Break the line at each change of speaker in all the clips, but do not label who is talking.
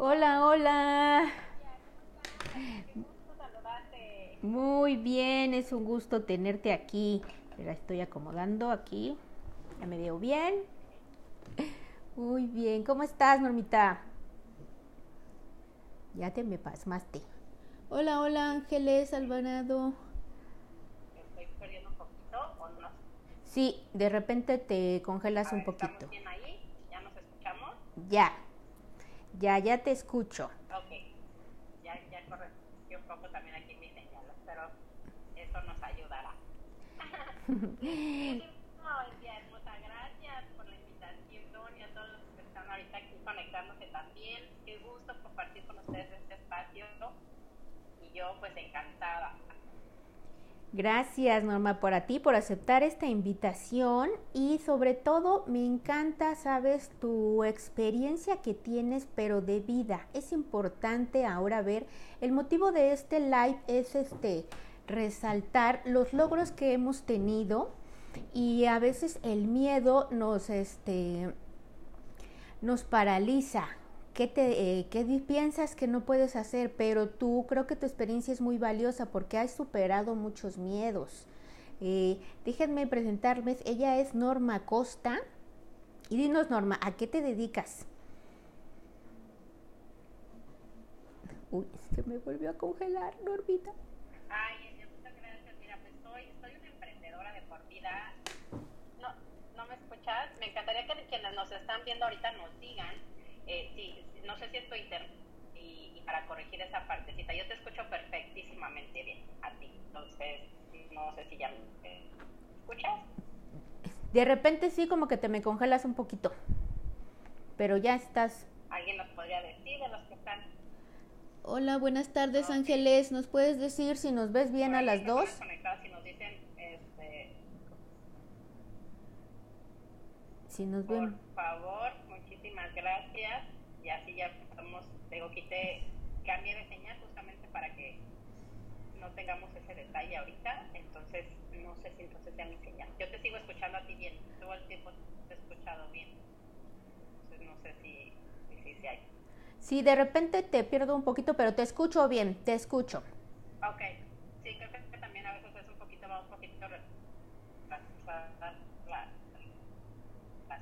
Hola, hola. Muy bien, es un gusto tenerte aquí. La estoy acomodando aquí. Ya me veo bien. Muy bien, ¿cómo estás, Normita? Ya te me pasmaste. Hola, hola, Ángeles Alvarado.
¿Estoy perdiendo un poquito o no?
Sí, de repente te congelas
A
un
ver,
poquito.
¿Estamos bien ahí? ¿Ya nos escuchamos?
Ya, ya, ya te escucho.
Ok. Ya, ya corregí un poco también aquí mi señal, pero eso nos ayudará. Hermosa, gracias por la invitación y a todos los que están ahorita aquí conectándose también. Qué gusto compartir con ustedes este espacio y yo pues encantada.
Gracias, Norma, por ti, por aceptar esta invitación y sobre todo me encanta, sabes, tu experiencia que tienes, pero de vida. Es importante ahora ver, el motivo de este live es este, resaltar los logros que hemos tenido y a veces el miedo nos, este, nos paraliza. ¿Qué, te, eh, ¿Qué piensas que no puedes hacer? Pero tú creo que tu experiencia es muy valiosa porque has superado muchos miedos. Eh, déjenme presentarles, ella es Norma Costa. Y dinos, Norma, ¿a qué te dedicas? Uy, se me volvió a congelar, Normita.
Ay, muchas gracias. Mira, pues soy, soy una emprendedora de por vida. No, ¿no me escuchas? Me encantaría que quienes nos están viendo ahorita nos digan, eh, si estoy inter y, y para corregir esa partecita. Yo te escucho perfectísimamente bien a ti. Entonces, no sé si ya me escuchas.
De repente sí, como que te me congelas un poquito. Pero ya estás.
¿Alguien nos podría decir de los que están?
Hola, buenas tardes. Ángeles. ¿Nos puedes decir si nos ves bien a las dos?
y nos dicen, este,
Si nos
Por
ven.
favor, muchísimas gracias. Y así ya estamos, digo, quité, cambié de señal justamente para que no tengamos ese detalle ahorita. Entonces, no sé si entonces sea mi señal. Yo te sigo escuchando a ti bien, todo el tiempo te he escuchado bien. Entonces, no sé si, si, si, si hay.
Sí, de repente te pierdo un poquito, pero te escucho bien, te escucho.
Ok, sí, creo que también a veces es un poquito, va un poquito retrasada la, la, la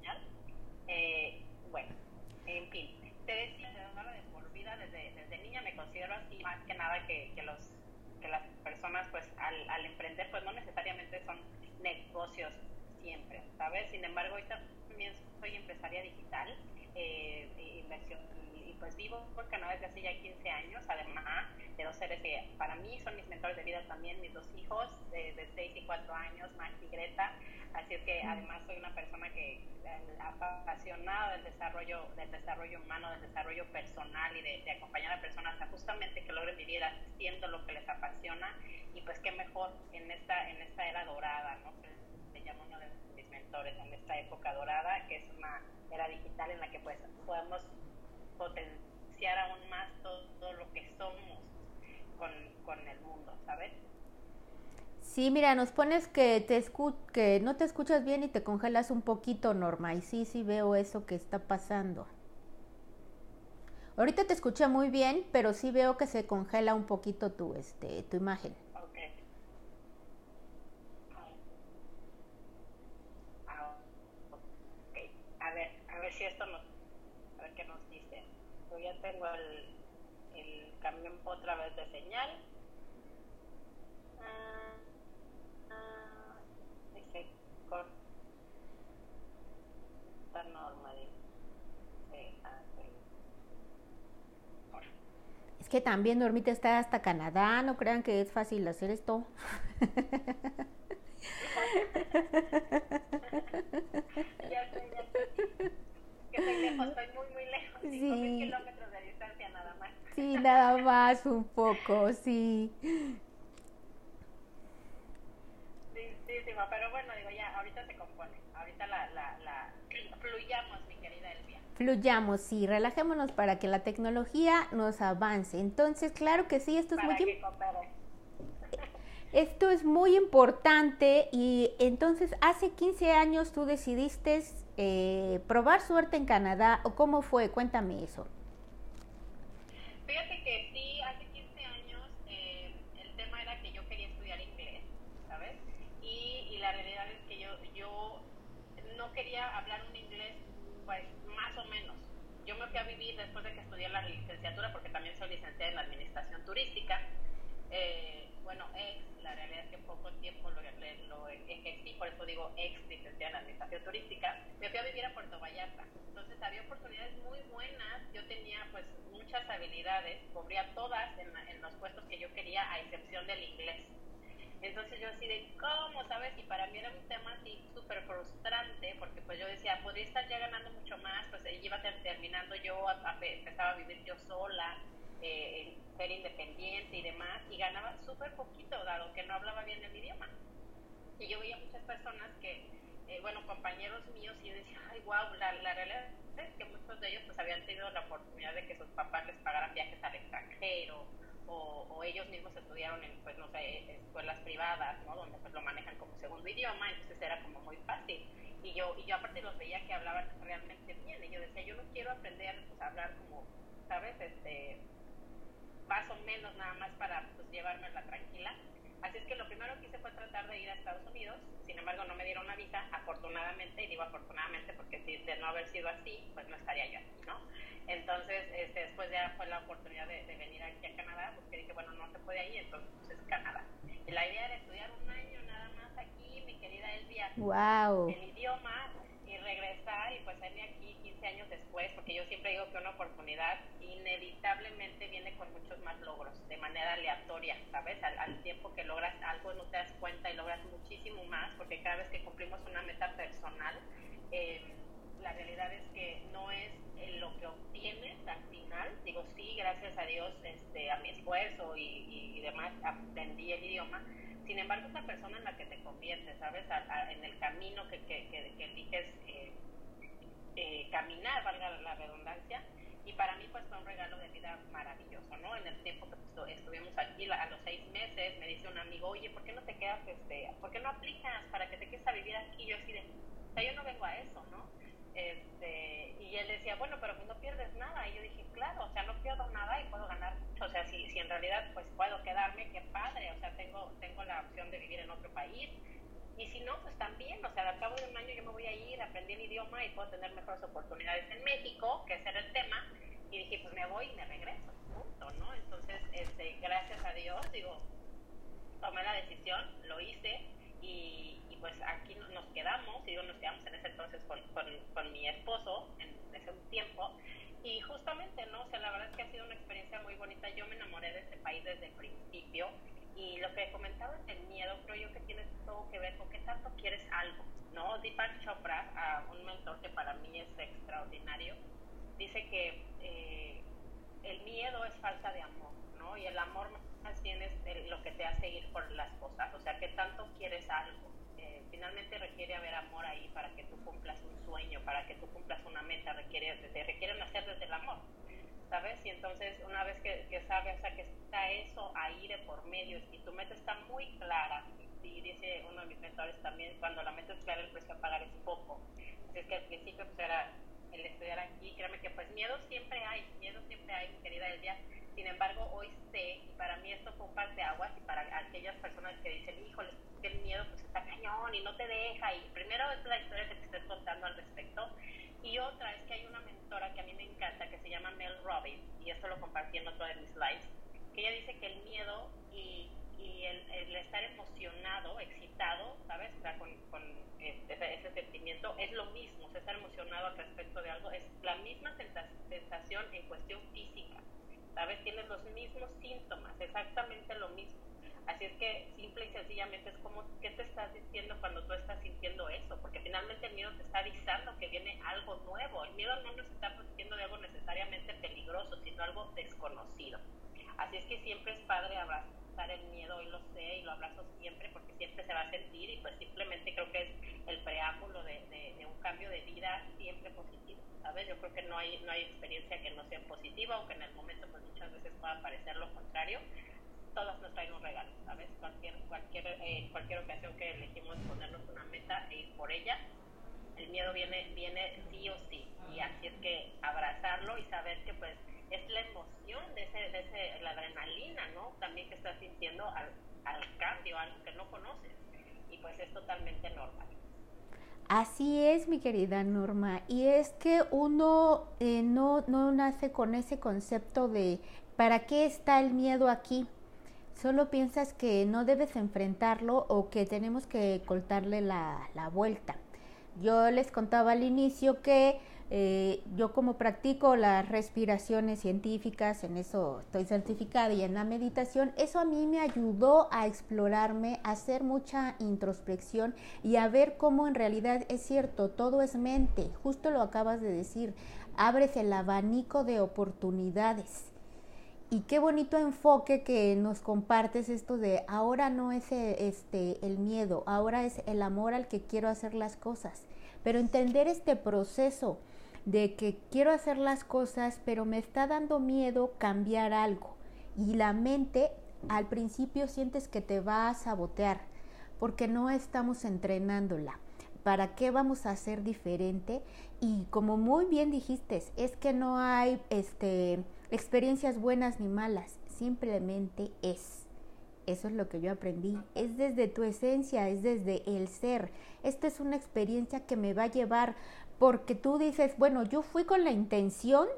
señal. Eh, bueno, en fin, te decía, de de por vida, desde, desde niña me considero así, más que nada que, que, los, que las personas, pues, al, al emprender, pues, no necesariamente son negocios siempre, ¿sabes? Sin embargo, ahorita también soy empresaria digital, eh, inversión, y, pues vivo por Canadá desde hace ya 15 años, además de dos seres que para mí son mis mentores de vida también, mis dos hijos de, de 6 y 4 años, Max y Greta, así es que además soy una persona que eh, apasionada del desarrollo, del desarrollo humano, del desarrollo personal y de, de acompañar a personas a justamente que logren vivir haciendo lo que les apasiona. Y pues qué mejor en esta, en esta era dorada, ¿no? Llama uno de mis mentores, en esta época dorada, que es una era digital en la que pues podemos potenciar aún más todo, todo lo que somos con, con el mundo, ¿sabes?
Sí, mira, nos pones que te escu que no te escuchas bien y te congelas un poquito, Norma. Y sí, sí veo eso que está pasando. Ahorita te escuché muy bien, pero sí veo que se congela un poquito tu este tu imagen.
Ok. Ah, ok. A ver, a ver si esto nos, a ver qué nos dice. Yo ya tengo el, el cambio otra vez de señal. Dice corta norma. Dice, ah.
Es que también Normita está hasta Canadá, no crean que es fácil hacer esto.
Ya sé, ya sé. Que estoy lejos, estoy muy, muy lejos.
Sí.
Cinco mil kilómetros de distancia nada más.
Sí, nada más un poco, sí.
Sí, sí, sí, pero bueno, digo, ya, ahorita se compone. Ahorita la, la, la, fluyamos, mi querida Elvia.
Fluyamos, sí, relajémonos para que la tecnología nos avance. Entonces, claro que sí, esto es
Para
muy
que.
Esto es muy importante y entonces hace 15 años tú decidiste eh, probar suerte en Canadá o cómo fue? Cuéntame eso.
Fíjate que sí, hace 15 años eh, el tema era que yo quería estudiar inglés, ¿sabes? Y, la realidad es que yo, yo no quería hablar un inglés, pues más o menos. Yo me fui a vivir después de que estudié la licenciatura, porque también soy licenciada en la administración turística. Eh, bueno, ex, la realidad es que poco tiempo lo, lo ejercí, por eso digo ex licenciada en administración turística. Me fui a vivir a Puerto Vallarta. Entonces había oportunidades muy buenas. Yo tenía pues muchas habilidades, cubría todas en, en los puestos que yo quería, a excepción del inglés. Entonces yo así de, ¿cómo, sabes? Y para mí era un tema así súper frustrante, porque pues yo decía, podría estar ya ganando mucho más, pues iba terminando yo, empezaba a vivir yo sola, eh, ser independiente y demás, y ganaba súper poquito, dado que no hablaba bien el idioma. Y yo veía muchas personas que, eh, bueno, compañeros míos, y yo decía, ay, wow, la, la realidad es que muchos de ellos pues habían tenido la oportunidad de que sus papás les pagaran viajes al extranjero, o, ellos mismos estudiaron en, pues, no sé, escuelas privadas, ¿no? Donde pues lo manejan como segundo idioma, entonces era como muy fácil. Y yo, y yo aparte los veía que hablaban realmente bien, y yo decía, yo no quiero aprender pues, a hablar como, ¿sabes? Este, más o menos nada más para pues, llevarme la tranquila. Así es que lo primero que hice fue tratar de ir a Estados Unidos, sin embargo no me dieron una visa, afortunadamente, y digo afortunadamente porque si de no haber sido así, pues no estaría yo aquí, ¿no? Entonces, este, después ya fue la oportunidad de, venir aquí a Canadá, porque dije, bueno, no se puede ahí, entonces pues, es Canadá. Y la idea era estudiar un año nada más aquí, mi querida Elvia,
wow.
el idioma regresar y pues venir aquí 15 años después, porque yo siempre digo que una oportunidad inevitablemente viene con muchos más logros, de manera aleatoria, ¿sabes? Al, tiempo que logras algo no te das cuenta y logras muchísimo más, porque cada vez que cumplimos una meta personal, eh, la realidad es que no es lo que obtienes al final. Digo, sí, gracias a Dios, este, a mi esfuerzo y, y, demás, aprendí el idioma. Sin embargo, es la persona en la que te conviertes, ¿sabes? en el camino que, que, que, eliges eh, eh, caminar, valga la redundancia. Y para mí, pues fue un regalo de vida maravilloso, ¿no? En el tiempo que estuvimos aquí, a los seis meses, me dice un amigo, oye, ¿por qué no te quedas, este, ¿por qué no aplicas para que te quedes a vivir aquí? Y yo así de, o sea, yo no vengo a eso, ¿no? Este, y él decía, bueno, pero pues no pierdes nada. Y yo dije, claro, o sea, no pierdo nada y puedo ganar mucho. O sea, si, si en realidad pues puedo quedarme, qué padre. O sea, tengo, tengo la opción de vivir en otro país. Y si no, pues también, o sea, al cabo de un año yo me voy a ir, aprendí el idioma y puedo tener mejores oportunidades en México, que ese era el tema. Y dije, pues me voy y me regreso, ¿no? Entonces, este, gracias a Dios, digo, tomé la decisión, lo hice y, pues aquí nos quedamos, y digo, nos quedamos en ese entonces con, con, mi esposo, en ese tiempo, y justamente, ¿no? O sea, la verdad es que ha sido una experiencia muy bonita. Yo me enamoré de este país desde el principio. Y lo que comentabas del miedo, creo yo que tiene todo que ver con qué tanto quieres algo, ¿no? Deepak Chopra, uh, un mentor que para mí es extraordinario, dice que eh, el miedo es falta de amor, ¿no? Y el amor más bien es lo que te hace ir por las cosas, o sea, qué tanto quieres algo finalmente requiere haber amor ahí para que tú cumplas un sueño, para que tú cumplas una meta, requiere, te requieren hacer desde el amor, ¿sabes? Y entonces una vez que, que sabes que está eso ahí de por medio y tu meta está muy clara, y dice uno de mis mentores también, cuando la meta es clara el precio a pagar es poco. Así es que al principio pues era el estudiar aquí, créeme que pues miedo siempre hay, miedo siempre hay, querida Elvia, sin embargo hoy sé, y para mí esto fue un par de aguas, y para aquellas personas que dicen, híjole, el miedo pues está cañón y no te deja. Y primero es la historia que te estoy contando al respecto. Y otra es que hay una mentora que a mí me encanta que se llama Mel Robbins, y esto lo compartí en otro de mis lives, que ella dice que el miedo y, y el, estar emocionado, excitado, ¿sabes? O sea, con, con ese, ese, sentimiento es lo mismo, o sea, estar emocionado al respecto de algo es la misma sensación en cuestión física, ¿sabes? Tienes los mismos síntomas, exactamente lo mismo. Así es que simple y sencillamente es como, ¿qué te estás diciendo cuando tú estás sintiendo eso? Porque finalmente el miedo te está avisando que viene algo nuevo. El miedo no nos está diciendo de algo necesariamente peligroso, sino algo desconocido. Así es que siempre es padre abrazar el miedo, y lo sé, y lo abrazo siempre porque siempre se va a sentir y pues simplemente creo que es el preámbulo de, de, un cambio de vida siempre positivo, ¿sabes? Yo creo que no hay, no hay experiencia que no sea positiva, aunque en el momento pues muchas veces pueda parecer lo contrario, todas nos traen un regalo, ¿sabes? Cualquier, cualquier, eh, cualquier ocasión que elegimos ponernos una meta e ir por ella, el miedo viene, viene sí o sí. Y así es que abrazarlo y saber que pues es la emoción de ese, de ese, la adrenalina, ¿no? También que estás sintiendo al, al cambio, algo que no conoces. Y pues es totalmente normal.
Así es, mi querida Norma. Y es que uno eh, no, no nace con ese concepto de ¿para qué está el miedo aquí? Solo piensas que no debes enfrentarlo o que tenemos que cortarle la, la vuelta. Yo les contaba al inicio que eh, yo como practico las respiraciones científicas, en eso estoy certificada y en la meditación, eso a mí me ayudó a explorarme, a hacer mucha introspección y a ver cómo en realidad es cierto, todo es mente, justo lo acabas de decir, abres el abanico de oportunidades. Y qué bonito enfoque que nos compartes esto de ahora no es eh, este el miedo, ahora es el amor al que quiero hacer las cosas. Pero entender este proceso, de que quiero hacer las cosas, pero me está dando miedo cambiar algo. Y la mente al principio sientes que te va a sabotear porque no estamos entrenándola. ¿Para qué vamos a hacer diferente? Y como muy bien dijiste, es que no hay este, experiencias buenas ni malas, simplemente es. Eso es lo que yo aprendí. Es desde tu esencia, es desde el ser. Esta es una experiencia que me va a llevar porque tú dices, bueno, yo fui con la intención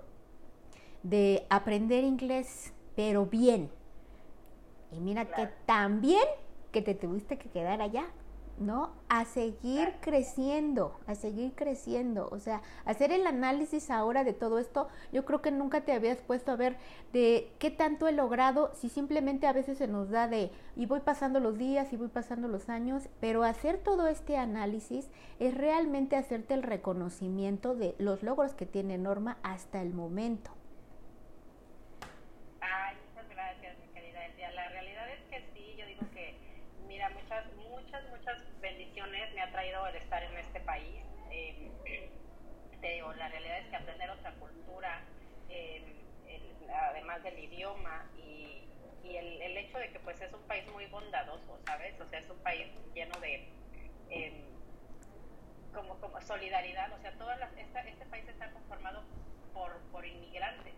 de aprender inglés, pero bien. Y mira que también que te tuviste que quedar allá. ¿No? A seguir creciendo, a seguir creciendo, o sea, hacer el análisis ahora de todo esto, yo creo que nunca te habías puesto a ver de qué tanto he logrado, si simplemente a veces se nos da de, y voy pasando los días y voy pasando los años, pero hacer todo este análisis es realmente hacerte el reconocimiento de los logros que tiene Norma hasta el momento.
el estar en este país. Eh, la realidad es que aprender otra cultura, eh, del idioma y, el, el, hecho de que pues es un país muy bondadoso, ¿sabes? O sea, es un país lleno de em, como, como solidaridad, o sea, todas las, este país está conformado por, por inmigrantes.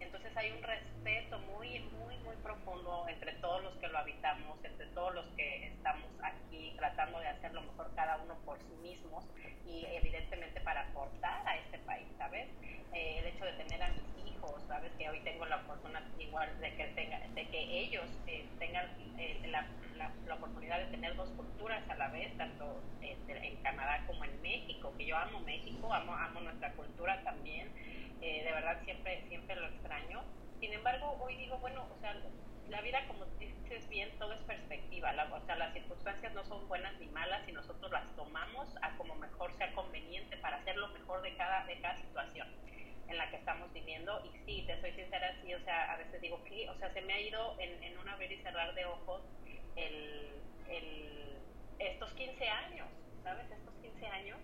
Entonces hay un respeto muy, muy, muy profundo entre todos los que lo habitamos, entre todos los que estamos aquí tratando de hacer lo mejor cada uno por sí mismos y evidentemente para aportar a este país, ¿sabes? Eh, el hecho de tener a mis hijos, ¿sabes? Que hoy tengo la fortuna igual de que, tenga, de que ellos eh, tengan eh, la, la, oportunidad de tener dos culturas a la vez, tanto en Canadá como en México, que yo amo México, amo, amo nuestra cultura también eh, de verdad siempre, siempre lo extraño. Sin embargo, hoy digo, bueno, o sea, la vida, como dices bien, todo es perspectiva. o sea, las circunstancias no son buenas ni malas y nosotros las tomamos a como mejor sea conveniente para hacer lo mejor de cada, de cada situación en la que estamos viviendo. Y sí, te soy sincera, sí, o sea, a veces digo que, o sea, se me ha ido en, en un abrir y cerrar de ojos el, el, estos 15 años, ¿sabes? Estos 15 años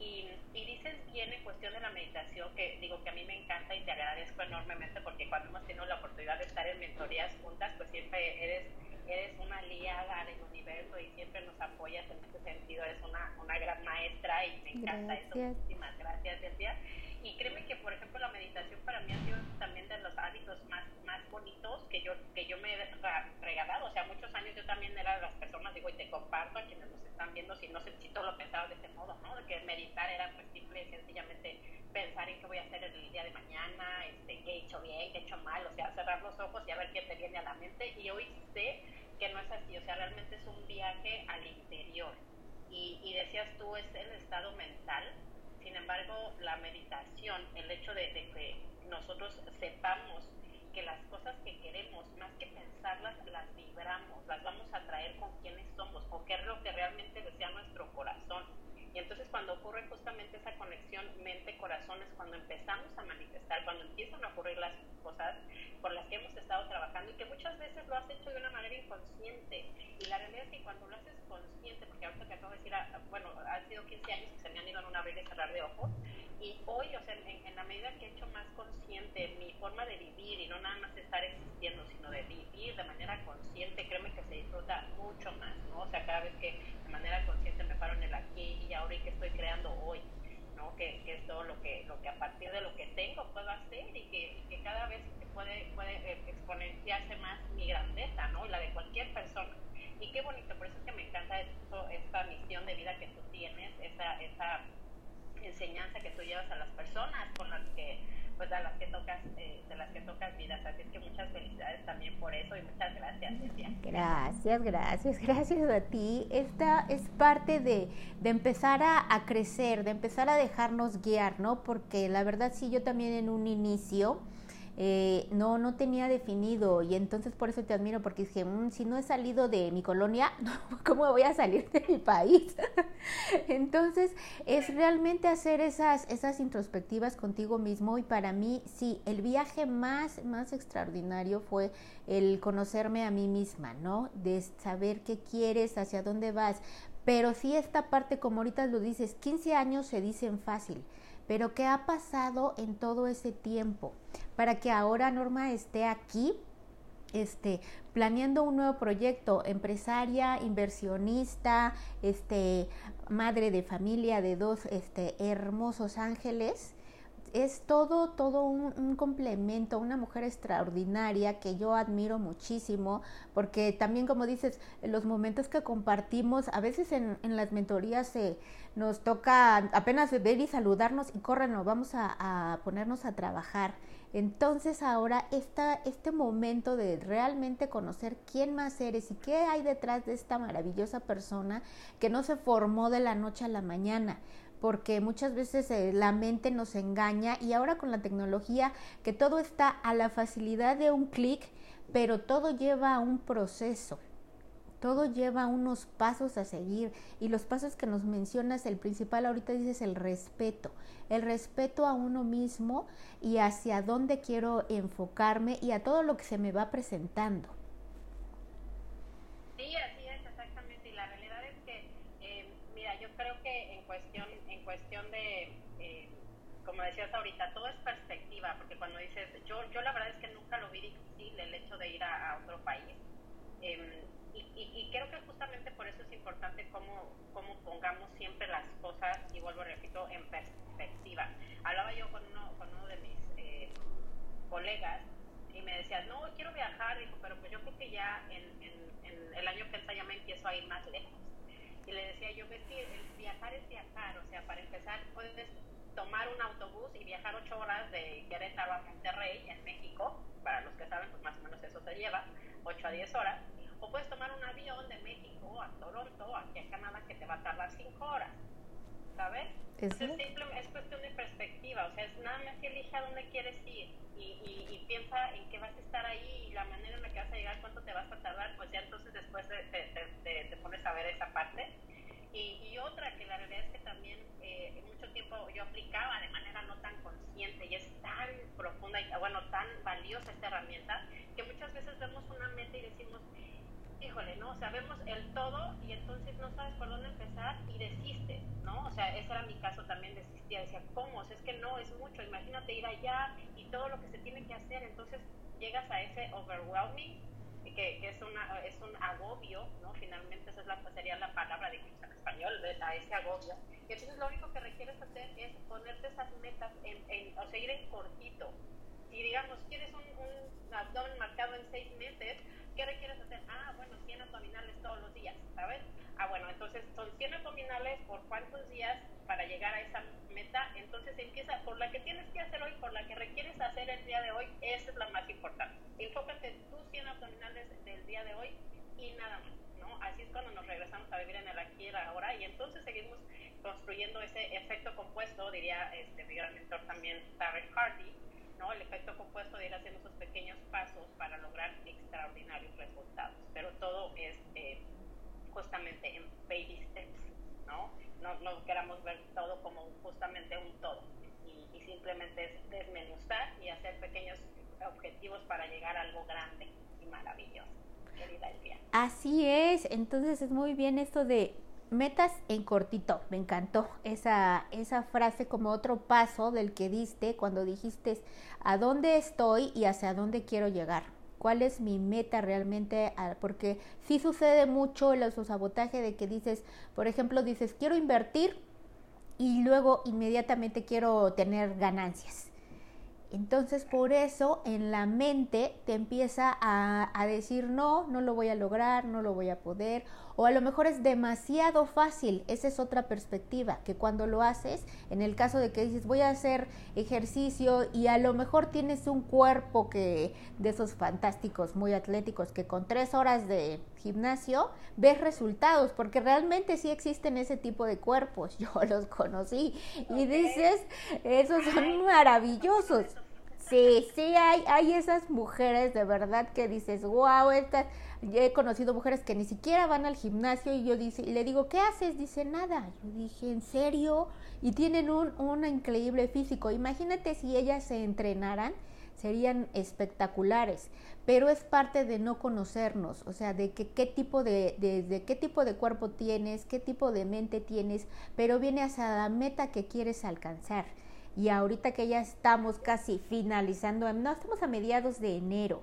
y, dices bien en cuestión de la meditación, que digo que a mí me encanta y te agradezco enormemente porque cuando hemos tenido la oportunidad de estar en mentorías juntas, pues siempre eres, eres una aliada del universo y siempre nos apoyas en ese sentido, eres una, una gran maestra y me encanta eso. Muchísimas gracias, Elvia. Y créeme que, por ejemplo, la meditación para mí ha sido también de los hábitos más, más bonitos que yo, que yo me he regalado. O sea, muchos años yo también era de las personas, digo, y te comparto a quienes nos están viendo, si no sé si todo lo pensaba de este modo, ¿no? De que meditar era pues simple sencillamente pensar en qué voy a hacer el día de mañana, este, qué he hecho bien, qué he hecho mal, o sea, cerrar los ojos y a ver qué te viene a la mente. Y hoy sé que no es así, o sea, realmente es un viaje al interior. Y, y decías tú, es el estado mental sin embargo, la meditación, el hecho de, que nosotros sepamos que las cosas que queremos, más que pensarlas, las vibramos, las vamos a traer con quienes somos o qué es lo que realmente desea nuestro corazón. Y entonces cuando ocurre justamente esa conexión mente-corazón es cuando empezamos a manifestar, cuando empiezan a ocurrir las cosas por las que hemos estado trabajando y que muchas veces lo has hecho de una manera inconsciente. Y la realidad es que cuando lo haces consciente, porque ahorita te acabo de decir, ah, bueno, han sido 15 años que se me han ido en un abrir y cerrar de ojos, y hoy, o sea, en, en, la medida que he hecho más consciente mi forma de vivir y no nada más estar existiendo, sino de vivir de manera consciente, créeme que se disfruta mucho más, ¿no? O sea, cada vez que de manera consciente me paro en el aquí y ahora y que estoy creando hoy, ¿no? Que, que, es todo lo que, lo que a partir de lo que tengo puedo hacer y que, que cada vez puede, puede eh, exponenciarse más mi grandeza, ¿no? Y la de cualquier persona. Y qué bonito, por eso es que me encanta esto, esta misión de vida que tú tienes, esa, esa enseñanza que tú llevas a las personas con las que pues a las que tocas eh, de las que tocas vidas. Así es que muchas felicidades también por eso y muchas gracias Silvia.
gracias gracias gracias a ti. Esta es parte de, de empezar a, a, crecer de empezar a dejarnos guiar no porque la verdad sí yo también en un inicio eh, no, no tenía definido y entonces por eso te admiro porque dije, mm, si no he salido de mi colonia, ¿cómo voy a salir de mi país? entonces es realmente hacer esas, esas introspectivas contigo mismo y para mí sí, el viaje más, más extraordinario fue el conocerme a mí misma, ¿no? De saber qué quieres, hacia dónde vas. Pero sí esta parte, como ahorita lo dices, 15 años se dicen fácil pero ¿qué ha pasado en todo ese tiempo para que ahora Norma esté aquí? Este, planeando un nuevo proyecto, empresaria, inversionista, este, madre de familia de dos este, hermosos ángeles, es todo, todo un, complemento, una mujer extraordinaria que yo admiro muchísimo, porque también como dices, los momentos que compartimos, a veces en, en las mentorías nos toca apenas ver y saludarnos y córrenos, vamos a, ponernos a trabajar. Entonces ahora esta, este momento de realmente conocer quién más eres y qué hay detrás de esta maravillosa persona que no se formó de la noche a la mañana, porque muchas veces eh, la mente nos engaña y ahora con la tecnología que todo está a la facilidad de un clic, pero todo lleva a un proceso. Todo lleva unos pasos a seguir y los pasos que nos mencionas, el principal ahorita dices el respeto, el respeto a uno mismo y hacia dónde quiero enfocarme y a todo lo que se me va presentando.
Sí, así es, exactamente. Y la realidad es que, eh, mira, yo creo que en cuestión cuestión de, eh, como decías ahorita, todo es perspectiva, porque cuando dices, yo, yo la verdad es que nunca lo vi difícil el hecho de ir a, otro país. Em, y, y, creo que justamente por eso es importante cómo, cómo pongamos siempre las cosas, y vuelvo repito, en perspectiva. Hablaba yo con uno, con uno de mis eh, colegas y me decía, no, quiero viajar, dijo, pero pues yo creo que ya en, en el año que entra ya me empiezo a ir más lejos y le decía yo, ves que el viajar es viajar, o sea, para empezar puedes tomar un autobús y viajar ocho horas de Querétaro a Monterrey, en México, para los que saben, pues más o menos eso se lleva, ocho a diez horas, o puedes tomar un avión de México a Toronto, aquí a Canadá, que te va a tardar cinco horas, ¿sabes? Entonces, simple, es cuestión de perspectiva, o sea, es nada más que elige a dónde quieres ir y, y, y, piensa en que vas a estar ahí y la manera en la que vas a llegar, cuánto te vas a tardar, pues ya entonces después te, te, te, pones a ver esa parte. Y, y, otra que la realidad es que también eh, mucho tiempo yo aplicaba de manera no tan consciente y es tan profunda y bueno, tan valiosa esta herramienta que muchas veces vemos una meta y decimos, híjole, ¿no? O sea, vemos el todo y entonces no sabes por dónde empezar y desistes, ¿no? O sea, ese era mi caso también, desistía, decía, ¿cómo? O sea, es que no, es mucho, imagínate ir allá y todo lo que se tiene que hacer, entonces llegas a ese overwhelming, que, que es, una, es un agobio, ¿no? Finalmente esa es la, sería la palabra de en español, a ese agobio. Y entonces lo único que requieres hacer es ponerte esas metas, en, en, o seguir en cortito. Si digamos, quieres un, abdomen marcado en seis meses, ¿Qué requieres hacer? Ah, bueno, 100 abdominales todos los días, ¿sabes? Ah, bueno, entonces son 100 abdominales por cuántos días para llegar a esa meta. Entonces empieza por la que tienes que hacer hoy, por la que requieres hacer el día de hoy, esa es la más importante. Enfócate en tus 100 abdominales del día de hoy y nada más, ¿no? Así es cuando nos regresamos a vivir en el aquí y el ahora y entonces seguimos construyendo ese efecto compuesto, diría este, mi gran mentor también, Tarek Hardy, ¿no? El efecto compuesto de ir haciendo esos pequeños pasos para lograr extraordinarios resultados. Pero todo es eh, justamente en baby steps, ¿no? ¿no? No queramos ver todo como justamente un todo. Y, y simplemente es desmenuzar y hacer pequeños objetivos para llegar a algo grande y maravilloso.
Así es, entonces es muy bien esto de metas en cortito, me encantó esa, esa frase como otro paso del que diste cuando dijiste a dónde estoy y hacia dónde quiero llegar. ¿Cuál es mi meta realmente? Ah, porque sí sucede mucho el autosabotaje de que dices, por ejemplo, dices, quiero invertir y luego inmediatamente quiero tener ganancias. Entonces por eso en la mente te empieza a, a, decir no, no lo voy a lograr, no lo voy a poder, o a lo mejor es demasiado fácil. Esa es otra perspectiva, que cuando lo haces, en el caso de que dices voy a hacer ejercicio y a lo mejor tienes un cuerpo que de esos fantásticos, muy atléticos, que con tres horas de gimnasio ves resultados, porque realmente sí existen ese tipo de cuerpos, yo los conocí y dices, esos son maravillosos. Sí, sí, hay, hay esas mujeres de verdad que dices, wow, estas, he conocido mujeres que ni siquiera van al gimnasio y yo dice, le digo, ¿qué haces? Dice, nada. Yo dije, ¿en serio? Y tienen un, un increíble físico. Imagínate si ellas se entrenaran, serían espectaculares, pero es parte de no conocernos, o sea, de que, qué tipo de, de, de, qué tipo de cuerpo tienes, qué tipo de mente tienes, pero viene hacia la meta que quieres alcanzar y ahorita que ya estamos casi finalizando, no, estamos a mediados de enero.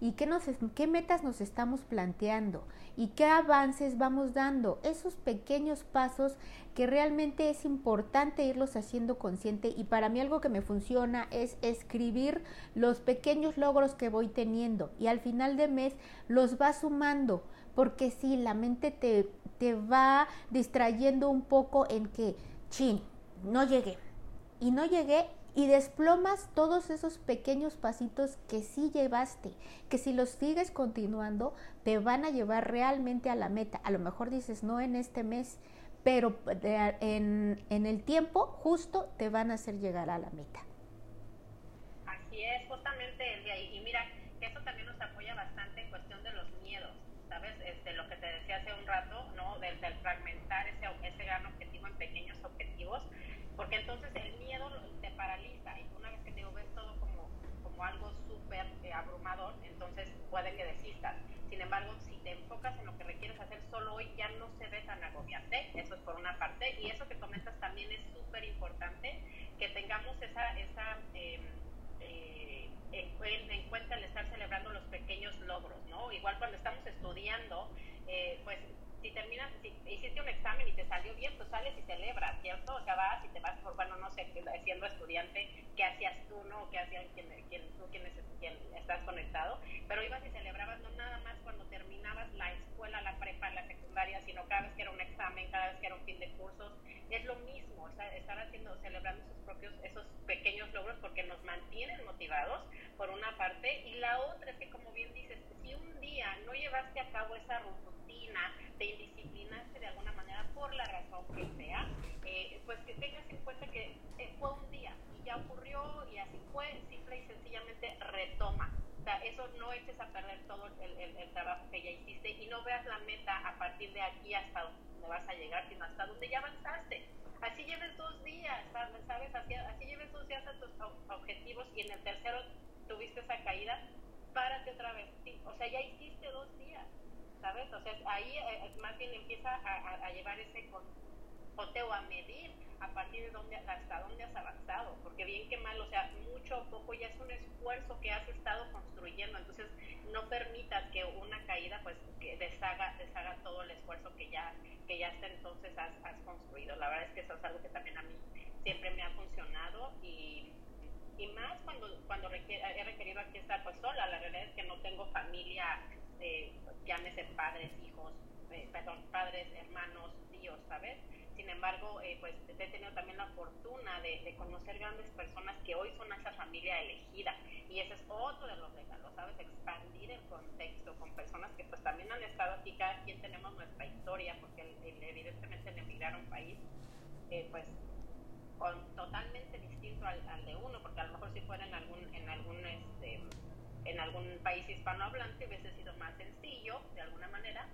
¿Y qué, nos, qué metas nos estamos planteando? ¿Y qué avances vamos dando? Esos pequeños pasos que realmente es importante irlos haciendo consciente y para mí algo que me funciona es escribir los pequeños logros que voy teniendo y al final de mes los va sumando porque si la mente te, te va distrayendo un poco en que, chin, no llegué, y no llegué y desplomas todos esos pequeños pasitos que sí llevaste, que si los sigues continuando te van a llevar realmente a la meta. A lo mejor dices no en este mes, pero en, en el tiempo justo te van a hacer llegar a la meta.
Así es, justamente, y mira, que eso también nos apoya bastante en cuestión de los miedos, ¿sabes? Este, lo que te decía hace un rato, ¿no? Del, del fragmentar ese, ese gran objetivo en pequeños objetivos, porque entonces el miedo te paraliza y una vez que te ves todo como, como algo súper eh, abrumador, entonces puede que desistas. Sin embargo, si te enfocas en lo que requieres hacer solo hoy, ya no se ve tan agobiante, eso es por una parte, y eso que comentas también es súper importante, que tengamos esa, esa eh, eh, en cuenta el estar celebrando los pequeños logros, ¿no? Igual cuando estamos estudiando, eh, pues si terminas, si hiciste un examen y te salió bien, pues sales y celebras, ¿cierto? O sea, vas y te vas por, bueno, no sé, siendo estudiante, ¿qué hacías tú, no? ¿Qué hacías quien, tú, quien, quien estás conectado? Pero ibas y celebrabas no nada más cuando terminabas la escuela, la prepa, la secundaria, sino cada vez que era un examen, cada vez que era un fin de cursos. Es lo mismo, o sea, estar haciendo, celebrando esos propios, esos pequeños logros porque nos mantienen motivados, por una parte, y la otra es que, como bien dices, si un día no llevaste a cabo esa rutina, te indisciplinaste de alguna manera por la razón que sea, eh, pues que tengas en cuenta que eh, fue un día y ya ocurrió y así fue, simple y sencillamente retoma. O sea, eso no eches a perder todo el, el, el, trabajo que ya hiciste y no veas la meta a partir de aquí hasta donde vas a llegar, sino hasta donde ya avanzaste. Así lleves dos días, ¿sabes? Así, así lleves dos días a tus objetivos y en el tercero tuviste esa caída, párate otra vez. Sí, o sea, ya hiciste dos días. ¿sabes? O sea, ahí eh, más bien empieza a, a, llevar ese conteo, a medir a partir de dónde, hasta dónde has avanzado, porque bien que mal, o sea, mucho o poco ya es un esfuerzo que has estado construyendo, entonces no permitas que una caída pues que deshaga, deshaga todo el esfuerzo que ya, que ya hasta entonces has, has construido. La verdad es que eso es algo que también a mí siempre me ha funcionado y, y más cuando, cuando he requerido aquí estar pues sola, la realidad es que no tengo familia eh, llámese padres, hijos, eh, perdón, padres, hermanos, tíos, ¿sabes? Sin embargo, eh, pues he tenido también la fortuna de, de, conocer grandes personas que hoy son esa familia elegida. Y ese es otro de los regalos, ¿sabes? Expandir el contexto con personas que pues también han estado aquí, cada quien tenemos nuestra historia, porque el, evidentemente el emigrar a un país, eh, pues totalmente distinto al, al, de uno, porque a lo mejor si fuera en algún, en algún este, en algún país hispanohablante hubiese sido más sencillo de alguna manera.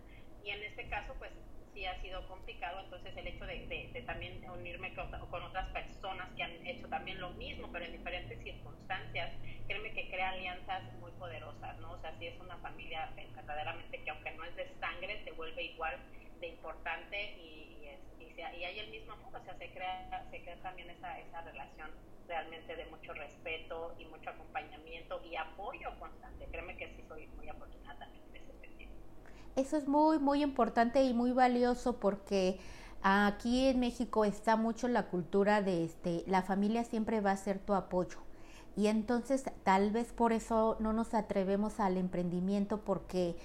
Y en este caso pues sí ha sido complicado entonces el hecho de, de, también unirme con, con, otras personas que han hecho también lo mismo pero en diferentes circunstancias créeme que crea alianzas muy poderosas no o sea sí es una familia verdaderamente que aunque no es de sangre se vuelve igual de importante y, y, se, y hay el mismo amor o sea se crea se crea también esa, esa relación realmente de mucho respeto y mucho acompañamiento y apoyo constante. Créeme que sí soy muy afortunada también en ese sentido.
Eso es muy, muy importante y muy valioso porque aquí en México está mucho la cultura de este, la familia siempre va a ser tu apoyo. Y entonces tal vez por eso no nos atrevemos al emprendimiento porque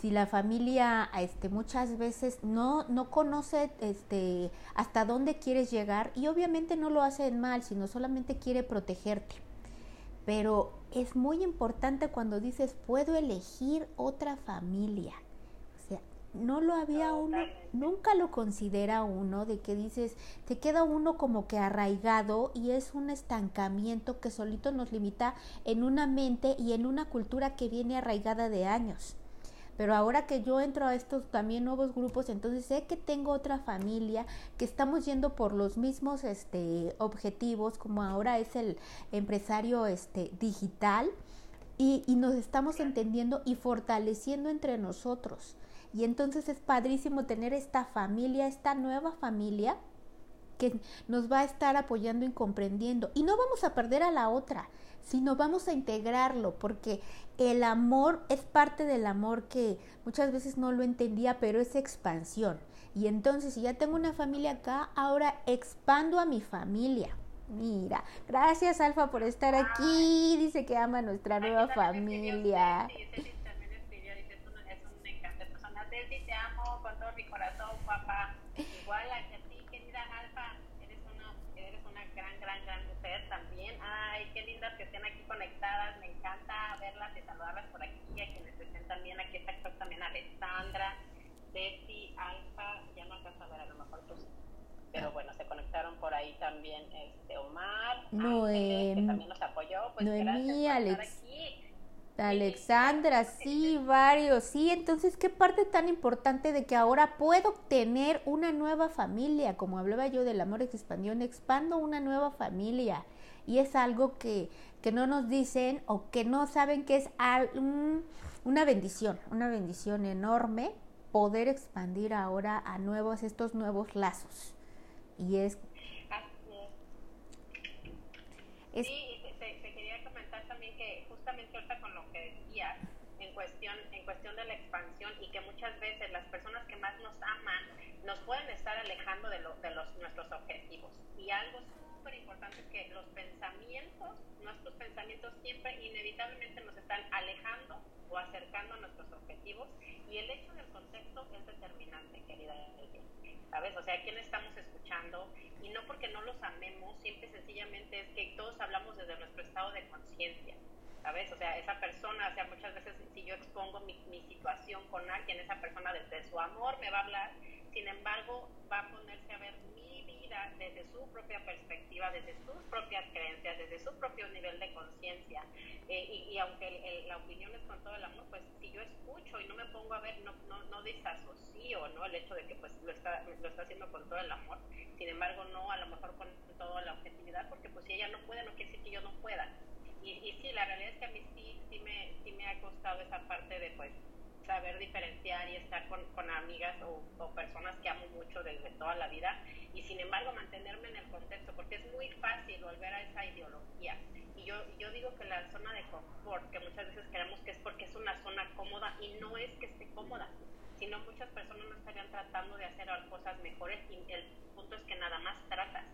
si la familia este muchas veces no no conoce este hasta dónde quieres llegar y obviamente no lo hace mal sino solamente quiere protegerte. Pero es muy importante cuando dices puedo elegir otra familia o sea no lo había uno nunca lo considera uno de que dices te queda uno como que arraigado y es un estancamiento que solito nos limita en una mente y en una cultura que viene arraigada de años pero ahora que yo entro a estos también nuevos grupos, entonces sé que tengo otra familia, que estamos yendo por los mismos este, objetivos, como ahora es el empresario este, digital, y, y nos estamos entendiendo y fortaleciendo entre nosotros. Y entonces es padrísimo tener esta familia, esta nueva familia que nos va a estar apoyando y comprendiendo. Y no vamos a perder a la otra sino vamos a integrarlo, porque el amor es parte del amor que muchas veces no lo entendía, pero es expansión. Y entonces, si ya tengo una familia acá, ahora expando a mi familia. Mira, gracias Alfa por estar aquí. Dice que ama a nuestra nueva familia.
te amo con todo mi corazón, papá. Igual a ti, querida Alfa, eres una, eres una gran, gran, gran también. Ay, qué lindas que estén aquí conectadas. Me encanta verlas y saludarlas por aquí. A quienes estén también, aquí está también Alexandra, Betty, Alfa. Ya no alcanzo a ver a lo mejor tus. Pero bueno, se conectaron por ahí también este Omar,
Noemí,
que también nos apoyó. Pues
Noemí, Alex. Alexandra, sí, varios, sí. Entonces, qué parte tan importante de que ahora puedo tener una nueva familia, como hablaba yo del amor expandión, expando una nueva familia. Y es algo que, que no nos dicen o que no saben que es al- un- una bendición, una bendición enorme poder expandir ahora a nuevos, estos nuevos lazos. Y es,
es. Sí, y te, te- te quería comentar también que justamente ahorita con lo que decías en cuestión, en cuestión de la expansión y que muchas veces las personas que más nos aman nos pueden estar alejando de, lo- de los, nuestros objetivos. Y algo súper importante es que los pensamientos, nuestros pensamientos siempre inevitablemente nos están alejando o acercando a nuestros objetivos y el hecho del contexto es determinante, querida. ¿Sabes? O sea, ¿a quién estamos escuchando? Y no porque no los amemos, simple y sencillamente es que todos hablamos desde nuestro estado de conciencia. ¿Sabes? O sea, esa persona, o sea, muchas veces si yo expongo mi, mi situación con alguien, esa persona desde su amor me va a hablar, sin embargo, va a ponerse a ver mi vida desde su propia perspectiva, desde sus propias creencias, desde su propio nivel de conciencia. Eh, y, y aunque el- el- la opinión es con todo el amor, pues si yo escucho y no me pongo a ver, no, no, no desasocio ¿no? el hecho de que pues lo está, lo está haciendo con todo el amor. Sin embargo, no a lo mejor con toda la objetividad, porque pues si ella no puede, no quiere decir que yo no pueda. Y, y sí, la realidad es que a mí sí, sí, me, sí me ha costado esa parte de pues saber diferenciar y estar con, con amigas o, o personas que amo mucho desde toda la vida y sin embargo mantenerme en el contexto porque es muy fácil volver a esa ideología. Y yo, yo digo que la zona de confort que muchas veces creemos que es porque es una zona cómoda y no es que esté cómoda sino muchas personas no estarían tratando de hacer cosas mejores y el punto es que nada más tratas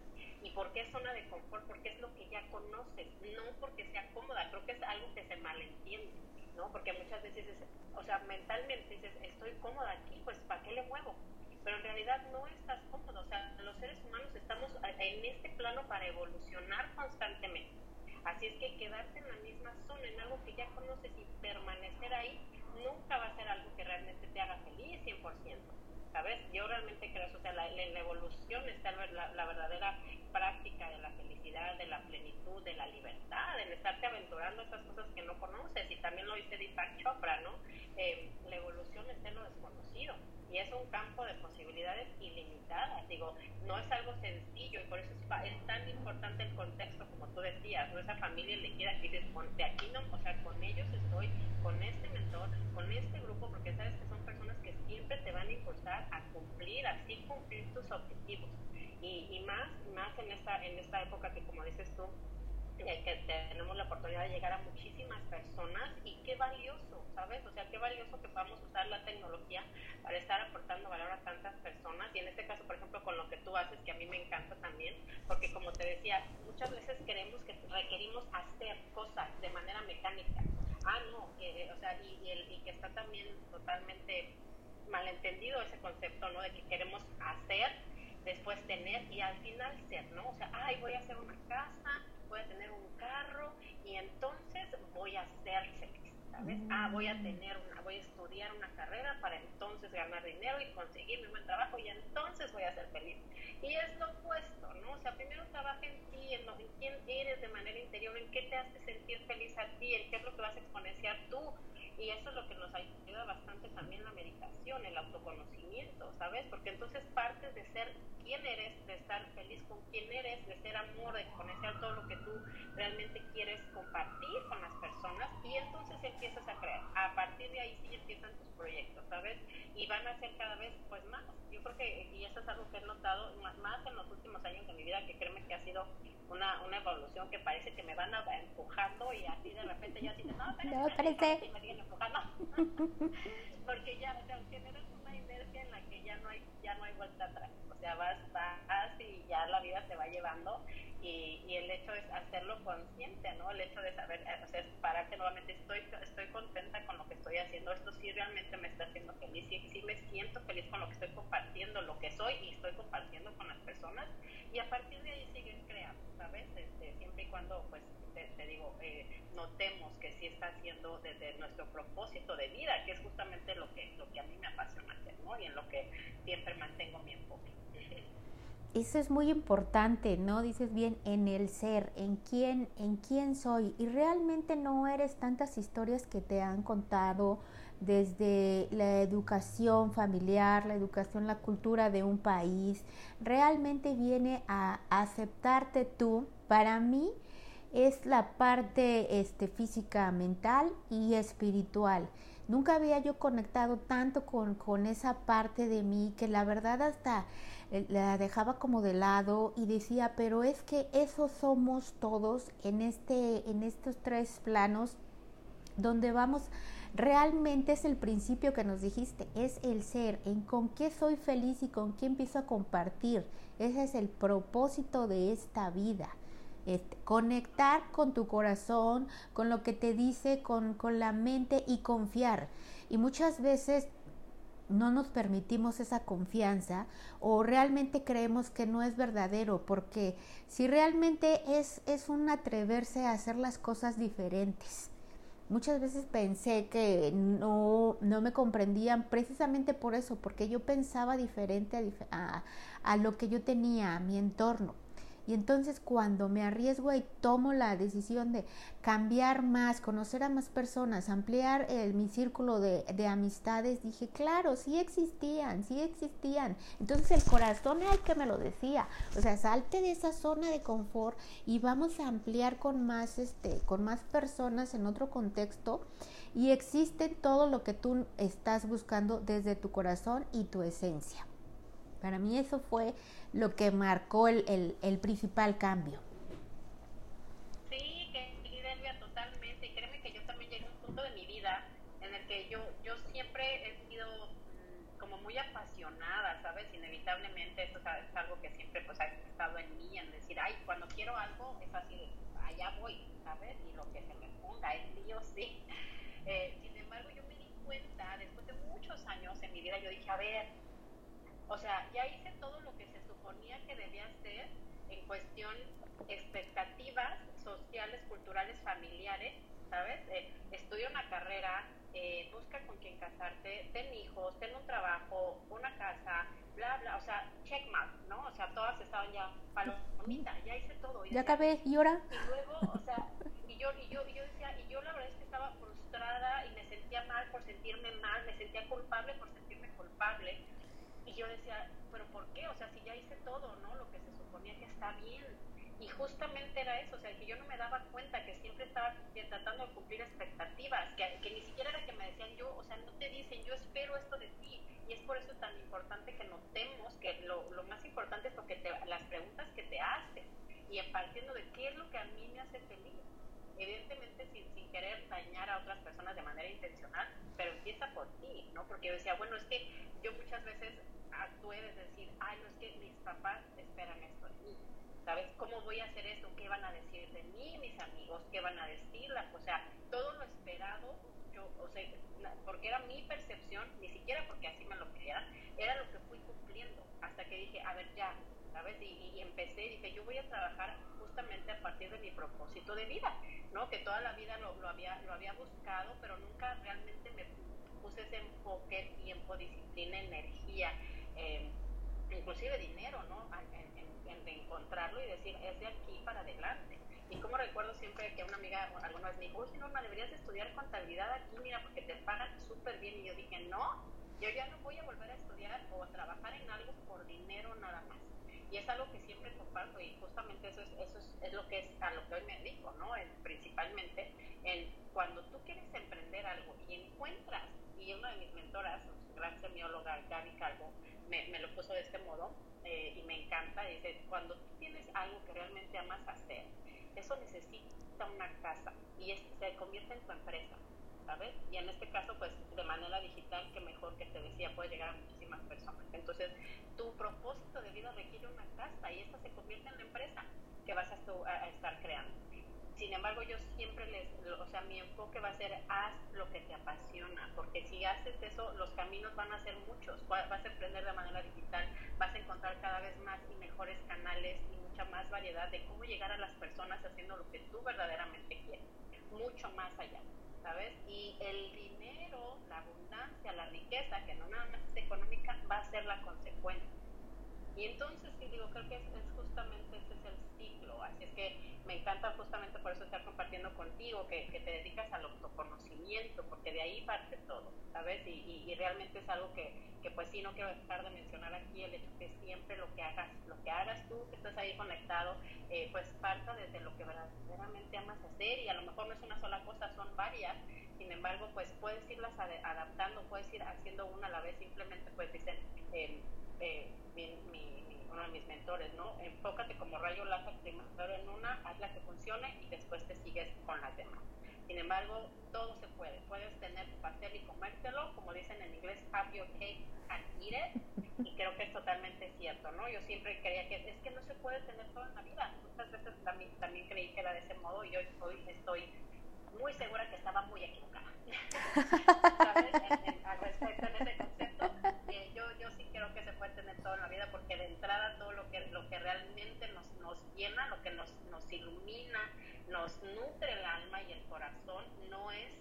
¿Y por qué es zona de confort? Porque es lo que ya conoces, no porque sea cómoda. Creo que es algo que se malentiende, ¿no? Porque muchas veces, es, o sea, mentalmente dices, estoy cómoda aquí, pues ¿para qué le muevo? Pero en realidad no estás cómodo. O sea, los seres humanos estamos en este plano para evolucionar constantemente. Así es que quedarte en la misma zona, en algo que ya conoces y permanecer ahí, nunca va a ser algo que realmente te haga feliz 100%. ¿Sabes? Yo realmente creo, o sea, la, la evolución está la, la verdadera práctica de la felicidad, de la plenitud, de la libertad, en estarte aventurando esas cosas que no conoces. Y también lo dice Deepak Chopra, ¿no? Eh, la evolución está en lo desconocido y es un campo de posibilidades ilimitadas. Digo, no es algo sencillo y por eso es, es tan importante el contexto, como tú decías, ¿no? Esa familia elegida que dices, de aquí no, o sea, con ellos estoy, con este mentor, con este grupo, porque sabes que son personas que siempre te van a impulsar a cumplir, así cumplir tus objetivos. Y, y más, más en esta, en esta época que como dices tú, eh, que tenemos la oportunidad de llegar a muchísimas personas y qué valioso, ¿sabes? O sea, qué valioso que podamos usar la tecnología para estar aportando valor a tantas personas y en este caso, por ejemplo, con lo que tú haces, que a mí me encanta también, porque como te decía, muchas veces queremos que requerimos hacer cosas de manera mecánica. Ah, no, eh, o sea, y, y, que está también totalmente malentendido ese concepto, ¿no? De que queremos hacer, después tener y al final ser, ¿no? O sea, ay, voy a hacer una casa, voy a tener un carro y entonces voy a feliz, ¿sabes? Ah, voy a tener una, voy a estudiar una carrera para entonces ganar dinero y conseguir mi buen trabajo y entonces voy a ser feliz. Y es lo opuesto, ¿no? O sea, primero trabaja en ti, en, lo, en quién eres de manera interior, en qué te hace sentir feliz a ti, en qué es lo que vas a exponenciar tú. Y eso es lo que nos ayuda bastante también la meditación, el autoconocimiento, ¿sabes? Porque entonces partes de ser quién eres, de estar feliz con quién eres, de ser amor, de exponenciar todo lo que tú realmente quieres compartir con las personas y entonces empiezas a crear. A partir de ahí sí empiezan tus proyectos, ¿sabes? Y van a ser cada vez pues más. Yo creo que, y eso es algo que he notado más, más en los últimos años de mi vida, que créeme que ha sido una, una evolución que parece que me van a, empujando y así de repente ya así, no, pero no, me siguen empujando. Porque ya, o sea, generas una inercia en la que ya no hay, ya no hay vuelta atrás. O sea, vas, vas y ya la vida te va llevando y, y el hecho es hacerlo consciente, ¿no? El hecho de saber, eh, o sea, pararte nuevamente, estoy, estoy contenta con lo que estoy haciendo, esto sí realmente me está haciendo feliz, sí, sí me siento feliz con lo que estoy compartiendo, lo que soy y estoy compartiendo con las personas y a partir de ahí siguen creando, ¿sabes? Este, siempre y cuando, pues, te, digo, eh, notemos que sí está haciendo desde nuestro propósito de vida, que es justamente lo que, lo que a mí me apasiona hacer, ¿no? Y en lo que siempre mantengo mi enfoque.
Eso es muy importante, ¿no? Dices bien, en el ser, en quién, en quién soy. Y realmente no eres tantas historias que te han contado desde la educación familiar, la educación, la cultura de un país. Realmente viene a aceptarte tú. Para mí, es la parte este, física, mental y espiritual. Nunca había yo conectado tanto con, con, esa parte de mí que la verdad hasta eh, la dejaba como de lado y decía, pero es que eso somos todos en, este, en estos tres planos donde vamos, realmente es el principio que nos dijiste, es el ser, en con qué soy feliz y con qué empiezo a compartir. Ese es el propósito de esta vida. Conectar con tu corazón, con lo que te dice, con, con la mente y confiar. Y muchas veces no nos permitimos esa confianza o realmente creemos que no es verdadero, porque si realmente es, es un atreverse a hacer las cosas diferentes. Muchas veces pensé que no, no me comprendían precisamente por eso, porque yo pensaba diferente a lo que yo tenía, a mi entorno. Y entonces cuando me arriesgo y tomo la decisión de cambiar más, conocer a más personas, ampliar el, mi círculo de, de, amistades, dije, claro, sí existían, sí existían. Entonces el corazón el que me lo decía. O sea, salte de esa zona de confort y vamos a ampliar con más, este, con más personas en otro contexto. Y existe todo lo que tú estás buscando desde tu corazón y tu esencia. Para mí eso fue lo que marcó el, el, principal cambio.
Sí, que Delvia, totalmente. Y créeme que yo también llegué a un punto de mi vida en el que yo, yo siempre he sido mm, como muy apasionada, ¿sabes? Inevitablemente esto es algo que siempre pues ha estado en mí, en decir, ay, cuando quiero algo es así, allá voy, ¿sabes? Y lo que se me ponga es sí. Eh, sin embargo, yo me di cuenta, después de muchos años en mi vida, yo dije, a ver, o sea, ya hice todo lo que se suponía que debía hacer en cuestión expectativas sociales, culturales, familiares, ¿sabes? Eh, estudia una carrera, eh, busca con quién casarte, ten hijos, ten un trabajo, una casa, bla, bla, o sea, check mark, ¿no? O sea, todas estaban ya palomita, ya hice todo.
ya acabé, ¿y ahora?
Y luego, o sea, y yo, y yo, y yo decía, y yo la verdad es que estaba frustrada y me sentía mal por sentirme mal, me sentía culpable por sentirme culpable y yo decía, pero ¿por qué? O sea, si ya hice todo, ¿no? Lo que se suponía que está bien. Y justamente era eso, o sea, que yo no me daba cuenta que siempre estaba tratando de cumplir expectativas, que, que ni siquiera era que me decían yo, o sea, no te dicen, yo espero esto de ti. Y es por eso tan importante que notemos que lo, lo más importante es lo que te, las preguntas que te haces y partiendo de qué es lo que a mí me hace feliz evidentemente sin, querer dañar a otras personas de manera intencional, pero empieza por ti, ¿no? Porque yo decía, bueno, es que yo muchas veces actué de decir, ay, no es que mis papás esperan esto de mí, ¿sabes? ¿Cómo voy a hacer esto? ¿Qué van a decir de mí mis amigos? ¿Qué van a decir? O sea, todo lo esperado yo a ver, ya, ¿sabes? Y, y empecé, dije, yo voy a trabajar justamente a partir de mi propósito de vida, ¿no? Que toda la vida lo, lo, había, lo había buscado, pero nunca realmente me puse ese enfoque, tiempo, disciplina, energía, eh, inclusive dinero, ¿no? En, en, en, encontrarlo y decir, es de aquí para adelante. Y como recuerdo siempre que una amiga alguna vez me dijo, oye, Norma, deberías estudiar contabilidad aquí, mira, porque te pagan súper bien. Y yo dije, no, yo ya no voy a volver a estudiar o a trabajar en algo por dinero nada más. Y es algo que siempre comparto y justamente eso es, eso es, es lo que es a lo que hoy me dedico, ¿no? En, principalmente en cuando tú quieres emprender algo y encuentras, y una de mis mentoras, gran semióloga, Gaby Calvo, me, me lo puso de este modo eh, y me encanta, dice, cuando tú tienes algo que realmente amas hacer, eso necesita una casa y se convierte en tu empresa, ¿sabes? Y en este caso, pues de manera digital, que mejor que te decía, puede llegar a muchísimas personas. Entonces, tu propósito de vida requiere una casa y esta se convierte en la empresa que vas a, tu, a, a estar creando. Sin embargo, yo siempre les, o sea, mi enfoque va a ser haz lo que te apasiona, porque si haces eso, los caminos van a ser muchos. Vas a emprender de manera digital, vas a encontrar cada vez más y mejores canales y mucha más variedad de cómo llegar a las personas haciendo lo que tú verdaderamente quieres, mucho más allá, ¿sabes? Y el dinero, la abundancia, la riqueza, que no nada más es económica, va a ser la consecuencia. Y entonces, sí, digo, creo que es, es justamente ese es el ciclo. Así es que me encanta justamente por eso estar compartiendo contigo, que, que te dedicas al autoconocimiento, porque de ahí parte todo, ¿sabes? Y, y, realmente es algo que, que, pues sí, no quiero dejar de mencionar aquí, el hecho que siempre lo que hagas, lo que hagas tú, que estás ahí conectado, eh, pues parta desde lo que verdaderamente amas hacer y a lo mejor no es una sola cosa, son varias, sin embargo, pues puedes irlas ad adaptando, puedes ir haciendo una a la vez, simplemente pues dicen... Eh, eh, uno de mis mentores, ¿no? Enfócate como rayo láser primero en una, haz la que funcione y después te sigues con las demás. Sin embargo, todo se puede. Puedes tener tu pastel y comértelo, como dicen en inglés, have your cake and eat it. Y creo que es totalmente cierto, ¿no? Yo siempre creía que es que no se puede tener todo en la vida. Muchas veces también, también creí que era de ese modo y hoy, hoy estoy muy segura que estaba muy equivocada. Al respecto en ese concepto, eh, yo, yo sí creo que se puede tener todo en la vida todo lo que, lo que realmente nos, nos llena, lo que nos, nos ilumina, nos nutre el alma y el corazón, no es,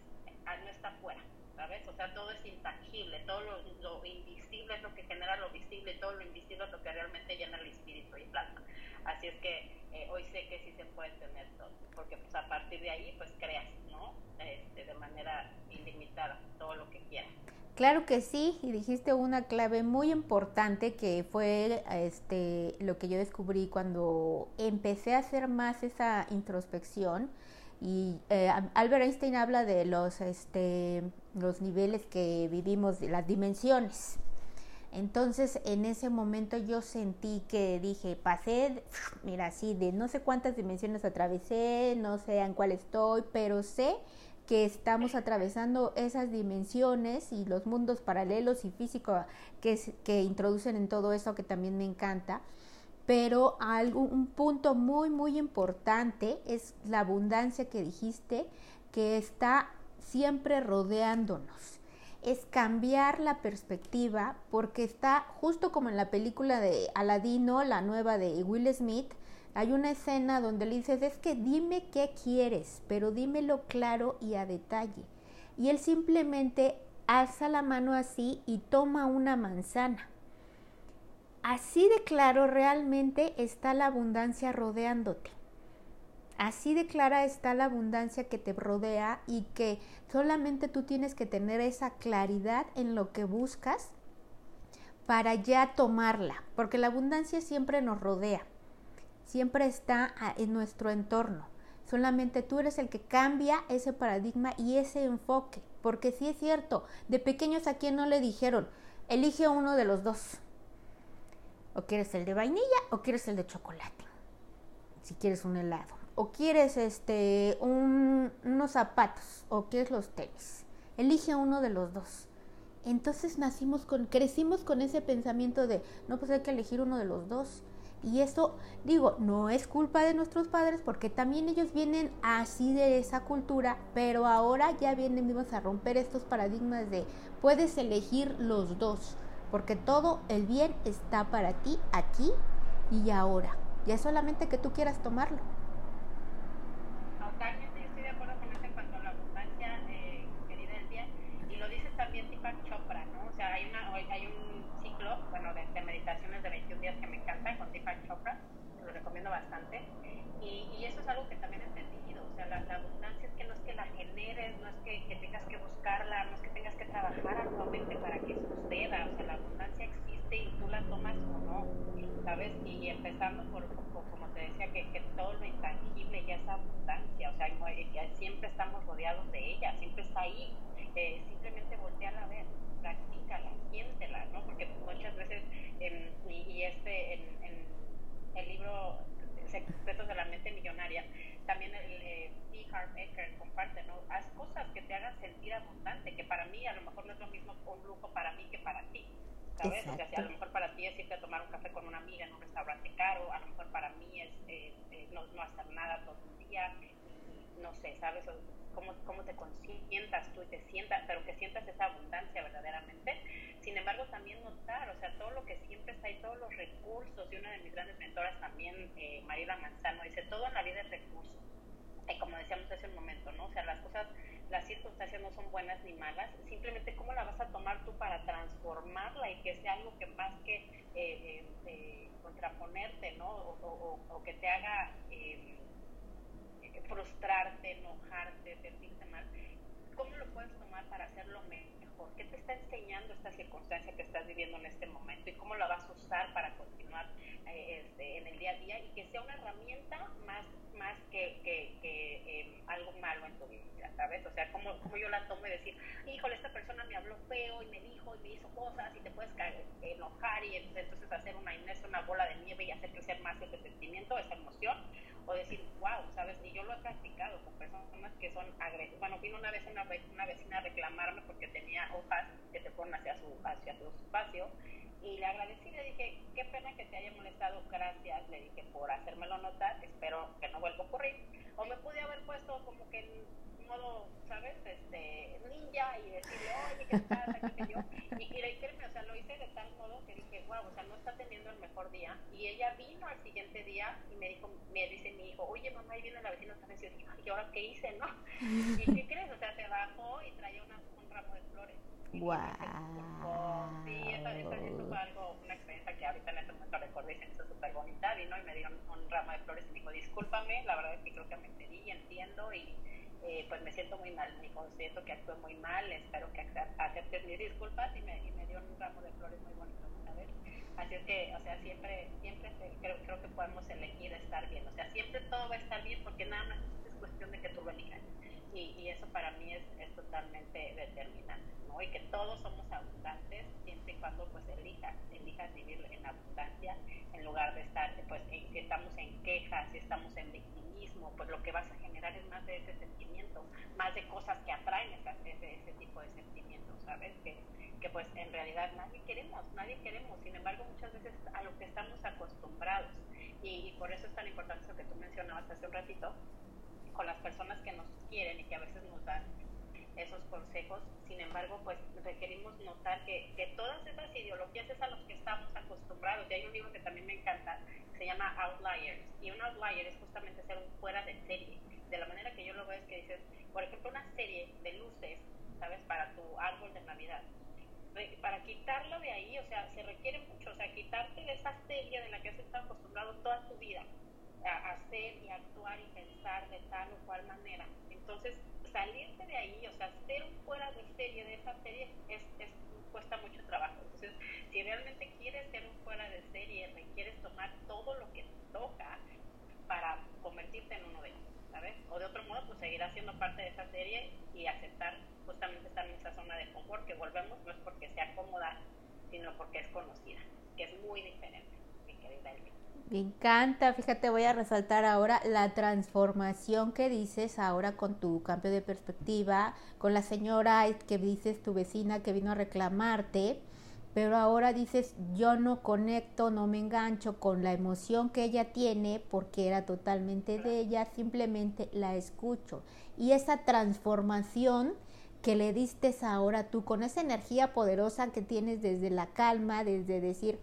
no está afuera. ¿sabes? O sea, todo es intangible, todo lo, lo, invisible es lo que genera lo visible, todo lo invisible es lo que realmente llena el espíritu y plasma. Así es que eh, hoy sé que sí se puede tener todo, porque pues a partir de ahí pues creas, ¿no? Este, de manera ilimitada, todo lo que quieras.
Claro que sí, y dijiste una clave muy importante que fue este lo que yo descubrí cuando empecé a hacer más esa introspección y eh, Albert Einstein habla de los este los niveles que vivimos, de las dimensiones. Entonces, en ese momento yo sentí que dije, pasé, mira, así de no sé cuántas dimensiones atravesé, no sé en cuál estoy, pero sé que estamos atravesando esas dimensiones y los mundos paralelos y físicos que, que introducen en todo eso que también me encanta. Pero algo, un punto muy, muy importante es la abundancia que dijiste, que está siempre rodeándonos. Es cambiar la perspectiva porque está justo como en la película de Aladino, la nueva de Will Smith, hay una escena donde le dices, es que dime qué quieres, pero dímelo claro y a detalle. Y él simplemente alza la mano así y toma una manzana. Así de claro realmente está la abundancia rodeándote. Así de clara está la abundancia que te rodea y que solamente tú tienes que tener esa claridad en lo que buscas para ya tomarla, porque la abundancia siempre nos rodea siempre está en nuestro entorno. Solamente tú eres el que cambia ese paradigma y ese enfoque. Porque sí es cierto, de pequeños a quien no le dijeron, elige uno de los dos. O quieres el de vainilla o quieres el de chocolate. Si quieres un helado. O quieres este un, unos zapatos o quieres los tenis. Elige uno de los dos. Entonces nacimos con, crecimos con ese pensamiento de, no, pues hay que elegir uno de los dos. Y eso, digo, no es culpa de nuestros padres porque también ellos vienen así de esa cultura, pero ahora ya venimos a romper estos paradigmas de puedes elegir los dos, porque todo el bien está para ti aquí y ahora. Y es solamente que tú quieras tomarlo.
Totalmente, estoy de acuerdo con eso en cuanto a la abundancia, eh, querida Elvia. Y lo dice también Deepak Chopra, ¿no? O sea, hay, una, hay un ciclo, bueno, de, de meditaciones de 21 días que me encanta con Deepak Chopra, lo recomiendo bastante. Y, y eso es algo que también he entendido. O sea, la, la, abundancia es que no es que la generes, no es que, que tengas que buscarla, no es que tengas que trabajar arduamente para que suceda. O sea, la abundancia existe y tú la tomas o no, ¿sabes? Y, empezando por, como te decía, que, que, todo lo intangible ya es abundancia. O sea, ya siempre estamos rodeados de ella, siempre está ahí. Eh, simplemente voltearla a ver, practícala, siéntela, ¿no? Porque muchas veces, eh, y, este, en, en el libro Secretos de la Mente Millonaria, también el eh, Eker comparte, ¿no? Haz cosas que te hagan sentir abundante, que para mí a lo mejor no es lo mismo un lujo para mí que para ti. ¿Sabes? O sea, a lo mejor para ti es irte a tomar un café con una amiga en un restaurante caro, a lo mejor para mí es eh, eh, no, no, hacer nada todo el día, no sé, ¿sabes? O cómo, cómo te consientas tú y te sientas, pero que sientas esa abundancia verdaderamente. Sin embargo, también notar, o sea, todo lo que siempre está ahí, todos los recursos, y una de mis grandes mentoras también, eh, Mariela Manzano, dice, todo en la vida es recurso. Como decíamos hace un momento, ¿no? O sea, las cosas, las circunstancias no son buenas ni malas, simplemente cómo la vas a tomar tú para transformarla y que sea algo que más que eh, eh, eh contraponerte, ¿no? O, o, que te haga frustrarte, enojarte, sentirte mal, ¿cómo lo puedes tomar para hacerlo mejor? ¿Qué te está enseñando esta circunstancia que estás viviendo en este momento y cómo la vas a usar para continuar eh, este, en el día a día y que sea una herramienta más, más que, que, que eh, algo malo en tu vida, ¿sabes? O sea, como, como yo la tomo y decir, híjole, esta persona me habló feo y me dijo y me hizo cosas y te puedes enojar y entonces hacer una una bola de nieve y hacer crecer más ese sentimiento, esa emoción o decir, wow, ¿sabes? Y yo lo he practicado con personas que son agresivas. Bueno, vino una vez una, una vecina a reclamarme porque tenía hojas que se ponen hacia su, hacia su espacio y le agradecí, le dije, qué pena que te haya molestado, gracias, le dije, por hacérmelo notar, espero que no vuelva a ocurrir. O me pude haber puesto como que en modo, ¿sabes? Este, ninja y decirle, oye, ¿qué pasa? ¿Qué yo? Y, y reiterarme, o sea, lo hice de tal modo que dije, wow, o sea, no está teniendo el mejor día. Y ella vino al siguiente día y me dijo, me dice mi hijo, oye, mamá, ahí viene la vecina otra vez. Y yo dije, ¿y ahora qué hice, no? ¿Y qué crees? O sea, se bajó y traía una, un ramo de flores.
Wow.
Sí, eso, eso, eso, fue algo, una experiencia que ahorita en este momento recuerdo y se me hizo súper bonita. Vino y me dio un, ramo de flores y me dijo, discúlpame, la verdad es que creo que me y entiendo y eh, pues me siento muy mal, me considero que actué muy mal, espero que aceptes mis disculpas y me, y me dio un ramo de flores muy bonito, ¿sabes? Así es que, o sea, siempre, siempre creo, creo que podemos elegir estar bien, o sea, siempre todo va a estar bien porque nada más es cuestión de que tú lo elijas. Y, y, eso para mí es, es totalmente determinante, ¿no? Y que todos somos abundantes siempre y cuando pues elijas, elijas vivir en abundancia en lugar de estar, pues, en, si estamos en quejas, si estamos en victimismo, pues lo que vas a generar es más de ese sentimiento, más de cosas que atraen esa, ese, ese tipo de sentimientos, ¿sabes? Que, que pues en realidad nadie queremos, nadie queremos, sin embargo muchas veces a lo que estamos acostumbrados y, y por eso es tan importante eso que tú mencionabas hace un ratito, con las personas que nos quieren y que a veces nos dan esos consejos. Sin embargo, pues requerimos notar que, que todas esas ideologías es a los que estamos acostumbrados. Y hay un libro que también me encanta, se llama Outliers. Y un outlier es justamente ser un fuera de serie. De la manera que yo lo veo es que dices, por ejemplo, una serie de luces, ¿sabes? Para tu árbol de Navidad. Para quitarlo de ahí, o sea, se requiere mucho, o sea, quitarte de esa serie de la que has estado acostumbrado toda tu vida hacer y actuar y pensar de tal o cual manera. Entonces, salirte de ahí, o sea, ser un fuera de serie de esa serie es, es, cuesta mucho trabajo. Entonces, si realmente quieres ser un fuera de serie, requieres tomar todo lo que te toca para convertirte en uno de ellos, ¿sabes? O de otro modo, pues seguir haciendo parte de esa serie y aceptar justamente estar en esa zona de confort, que volvemos no es porque sea cómoda, sino porque es conocida, que es muy diferente, mi querida Elvira.
Me encanta, fíjate, voy a resaltar ahora la transformación que dices ahora con tu cambio de perspectiva, con la señora que dices tu vecina que vino a reclamarte, pero ahora dices yo no conecto, no me engancho con la emoción que ella tiene porque era totalmente de ella, simplemente la escucho. Y esa transformación que le diste ahora tú con esa energía poderosa que tienes desde la calma, desde decir,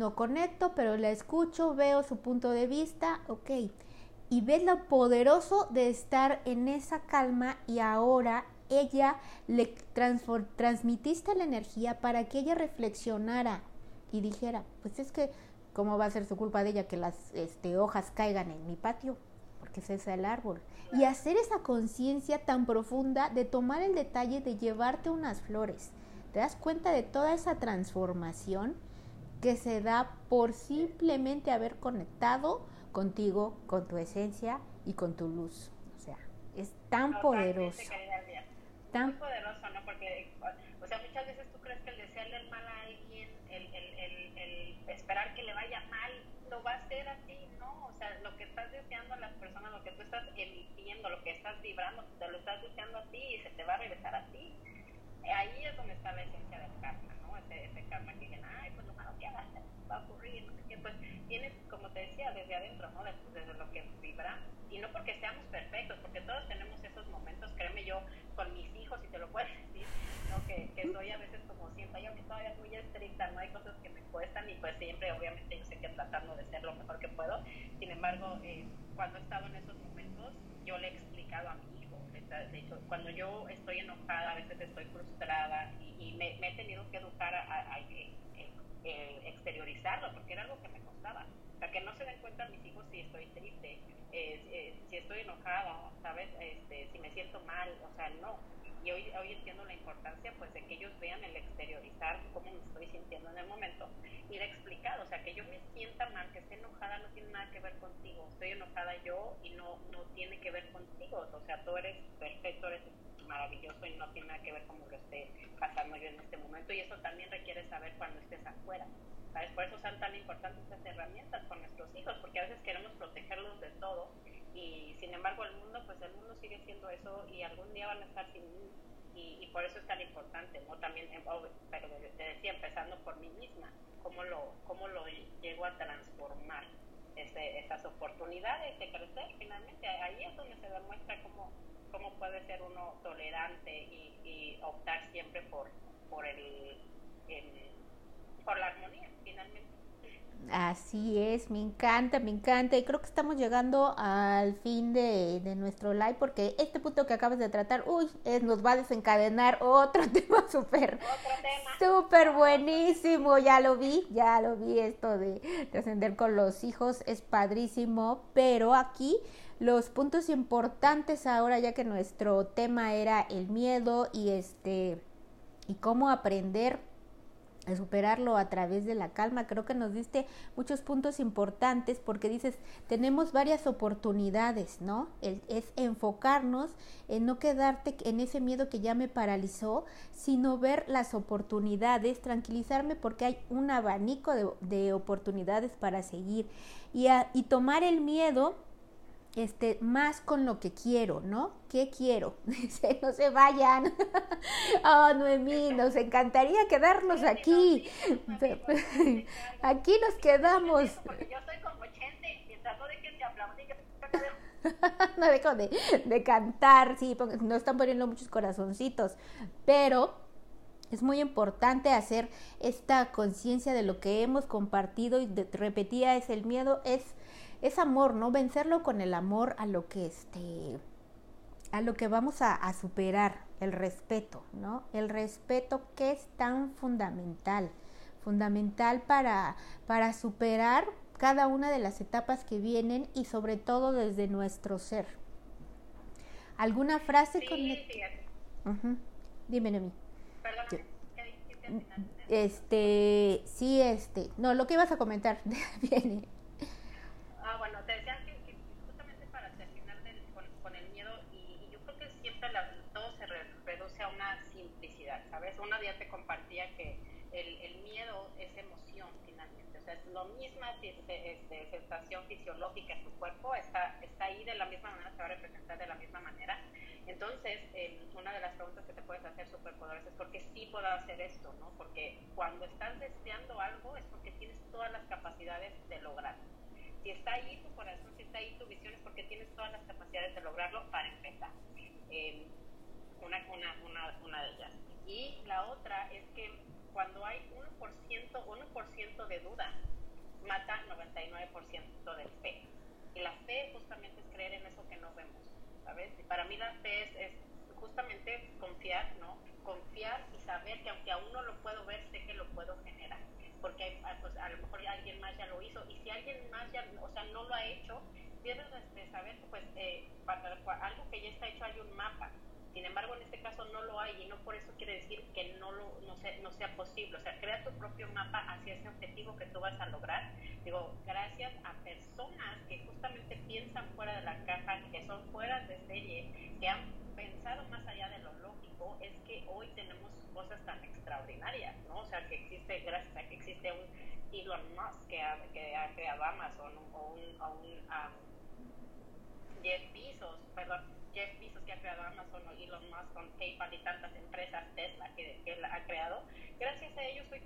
no conecto, pero la escucho, veo su punto de vista, ok. Y ves lo poderoso de estar en esa calma y ahora ella le transmitiste la energía para que ella reflexionara y dijera, pues es que, ¿cómo va a ser su culpa de ella que las este, hojas caigan en mi patio? Porque ese es el árbol. Y hacer esa conciencia tan profunda de tomar el detalle de llevarte unas flores. ¿Te das cuenta de toda esa transformación que se da por simplemente haber conectado contigo, con tu esencia y con tu luz? O sea, es tan poderoso
tan poderoso, ¿no? Porque, o sea, muchas veces tú crees que el desearle el mal a alguien, el, el, el, el esperar que le vaya mal, lo va a hacer así, ¿no? O sea, lo que estás deseando a las personas, lo que tú estás emitiendo, lo que estás vibrando, te lo estás deseando a ti y se te va a regresar a ti. Ahí es donde está la esencia del karma, ¿no? Ese, ese karma que dicen, ay, pues lo malo que hagas va a ocurrir, no pues tienes, como te decía, desde adentro, ¿no? Desde, desde lo que vibra, y no porque seamos perfectos, porque todos tenemos esos momentos, créeme yo, con mis hijos, si te lo puedes decir, ¿no? que, que soy a veces como siento yo que todavía muy estricta, no hay cosas que me cuestan y pues siempre obviamente yo sé que tratando de ser lo mejor que puedo, sin embargo, eh, cuando he estado en esos momentos, yo le he explicado a mi de hecho, cuando yo estoy enojada, a veces estoy frustrada y, me, he tenido que educar a, exteriorizarlo, porque era algo que me costaba. O sea, que no se den cuenta mis hijos si estoy triste, eh, si estoy enojada, ¿sabes? Este, si me siento mal, o sea, no. Y hoy, hoy entiendo la importancia pues de que ellos vean el exteriorizar cómo me estoy sintiendo en el momento y de explicar, o sea, que yo me sienta mal, que esté enojada no tiene nada que ver contigo, estoy enojada yo y no, no tiene que ver contigo, o sea, tú eres perfecto, eres maravilloso y no tiene nada que ver cómo lo esté pasando yo en este momento y eso también requiere saber cuando estés afuera. ¿sabes? Por eso son tan importantes estas herramientas con nuestros hijos, porque a veces queremos protegerlos de todo y sin embargo el mundo, pues el mundo sigue siendo eso y algún día van a estar sin mí y, por eso es tan importante, ¿no? También, oh, pero te decía, empezando por mí misma, cómo lo, cómo lo llego a transformar. Ese, esas oportunidades de crecer finalmente ahí es donde se demuestra cómo, cómo puede ser uno tolerante y, y optar siempre por, por el por la armonía, finalmente.
Así es, me encanta, me encanta. Y creo que estamos llegando al fin de, de nuestro live porque este punto que acabas de tratar, uy, es, nos va a desencadenar otro tema súper, súper buenísimo. Ya lo vi, ya lo vi esto de trascender con los hijos, es padrísimo. Pero aquí los puntos importantes ahora, ya que nuestro tema era el miedo y este y cómo aprender superarlo a través de la calma. Creo que nos diste muchos puntos importantes porque dices, tenemos varias oportunidades, ¿no? Es, es, enfocarnos en no quedarte en ese miedo que ya me paralizó, sino ver las oportunidades, tranquilizarme porque hay un abanico de, de oportunidades para seguir y, a, y tomar el miedo este, más con lo que quiero, ¿no? ¿Qué quiero? Dice, no se vayan. oh, Noemí, nos encantaría quedarnos aquí. aquí nos quedamos.
yo soy como y trato de que
no dejo de, de cantar, sí, no están poniendo muchos corazoncitos, pero es muy importante hacer esta conciencia de lo que hemos compartido y de, repetía es el miedo, es es amor, ¿no? Vencerlo con el amor a lo que este a lo que vamos a, a, superar, el respeto, ¿no? El respeto que es tan fundamental, fundamental para, para superar cada una de las etapas que vienen y sobre todo desde nuestro ser. ¿Alguna frase
sí,
con Dime, Noemí.
Perdón,
Este, sí, este, no, lo que ibas a comentar, viene.
Ah, bueno, te decía que, que justamente para terminar del, con, con, el miedo, y, y yo creo que siempre la, todo se re, reduce a una simplicidad, ¿sabes? Una día te compartía que el, el miedo es emoción finalmente, o sea, es lo misma este, sensación fisiológica en tu cuerpo, está, está ahí de la misma manera, se va a representar de la misma manera. Entonces, eh, una de las preguntas que te puedes hacer súper poderosas es ¿por qué sí puedo hacer esto? ¿no? Porque cuando estás deseando algo es porque tienes todas las capacidades de lograrlo si está ahí tu corazón, si está ahí tu visión, es porque tienes todas las capacidades de lograrlo para empezar. Eh, una, una, Y la otra es que cuando hay 1%, 1% de duda, mata 99% del fe. Y la fe justamente es creer en eso que no vemos, ¿sabes? Para mí la fe es, es justamente confiar, ¿no? Confiar y saber que aunque aún no lo puedo ver, sé que lo puedo generar. Porque ah, pues, a lo mejor alguien más ya lo hizo. Y si alguien más ya, o sea, no lo ha hecho, debes de saber que pues eh, para, algo que ya está hecho hay un mapa. Sin embargo, en este caso no lo hay y no por eso quiere decir que no, lo, no, sea, no sea posible. O sea, crea tu propio mapa hacia ese objetivo que tú vas a lograr. Digo, gracias a personas que justamente piensan fuera de la caja, que son fuera de serie, que han pensado más allá de lo lógico, es que hoy tenemos cosas tan extraordinarias, ¿no? O sea, que existe, gracias a que existe un Elon Musk que ha, que ha creado Amazon o un, o un Jeff Bezos, perdón, Jeff Bezos que ha creado Amazon o Elon Musk con PayPal y tantas empresas, Tesla que, que ha creado, gracias a ellos hoy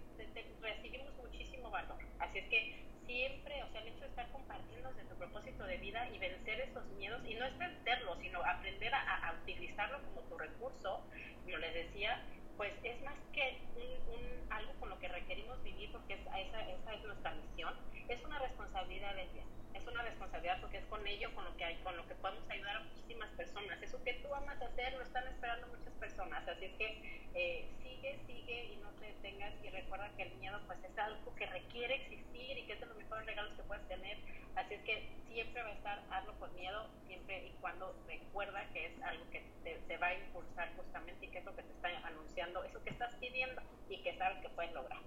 recibimos muchísimo valor. Así es que siempre, o sea, el hecho de estar compartiendo de tu propósito de vida y vencer esos miedos, y no es vencerlo, sino aprender a, a utilizarlo como tu recurso, yo les decía, pues es más que un, un, algo con lo que requerimos vivir, porque esa, esa es nuestra misión, es una responsabilidad de vida es una responsabilidad porque es con ello con lo que hay, con lo que podemos ayudar a muchísimas personas. Eso que tú amas hacer lo están esperando muchas personas. Así es que eh, sigue, sigue y no te detengas y recuerda que el miedo pues es algo que requiere existir y que es de los mejores regalos que puedes tener. Así es que siempre va a estar, hazlo con miedo, siempre y cuando recuerda que es algo que te, te va a impulsar justamente y que es lo que te está anunciando, eso que estás pidiendo y que sabes que puedes lograr.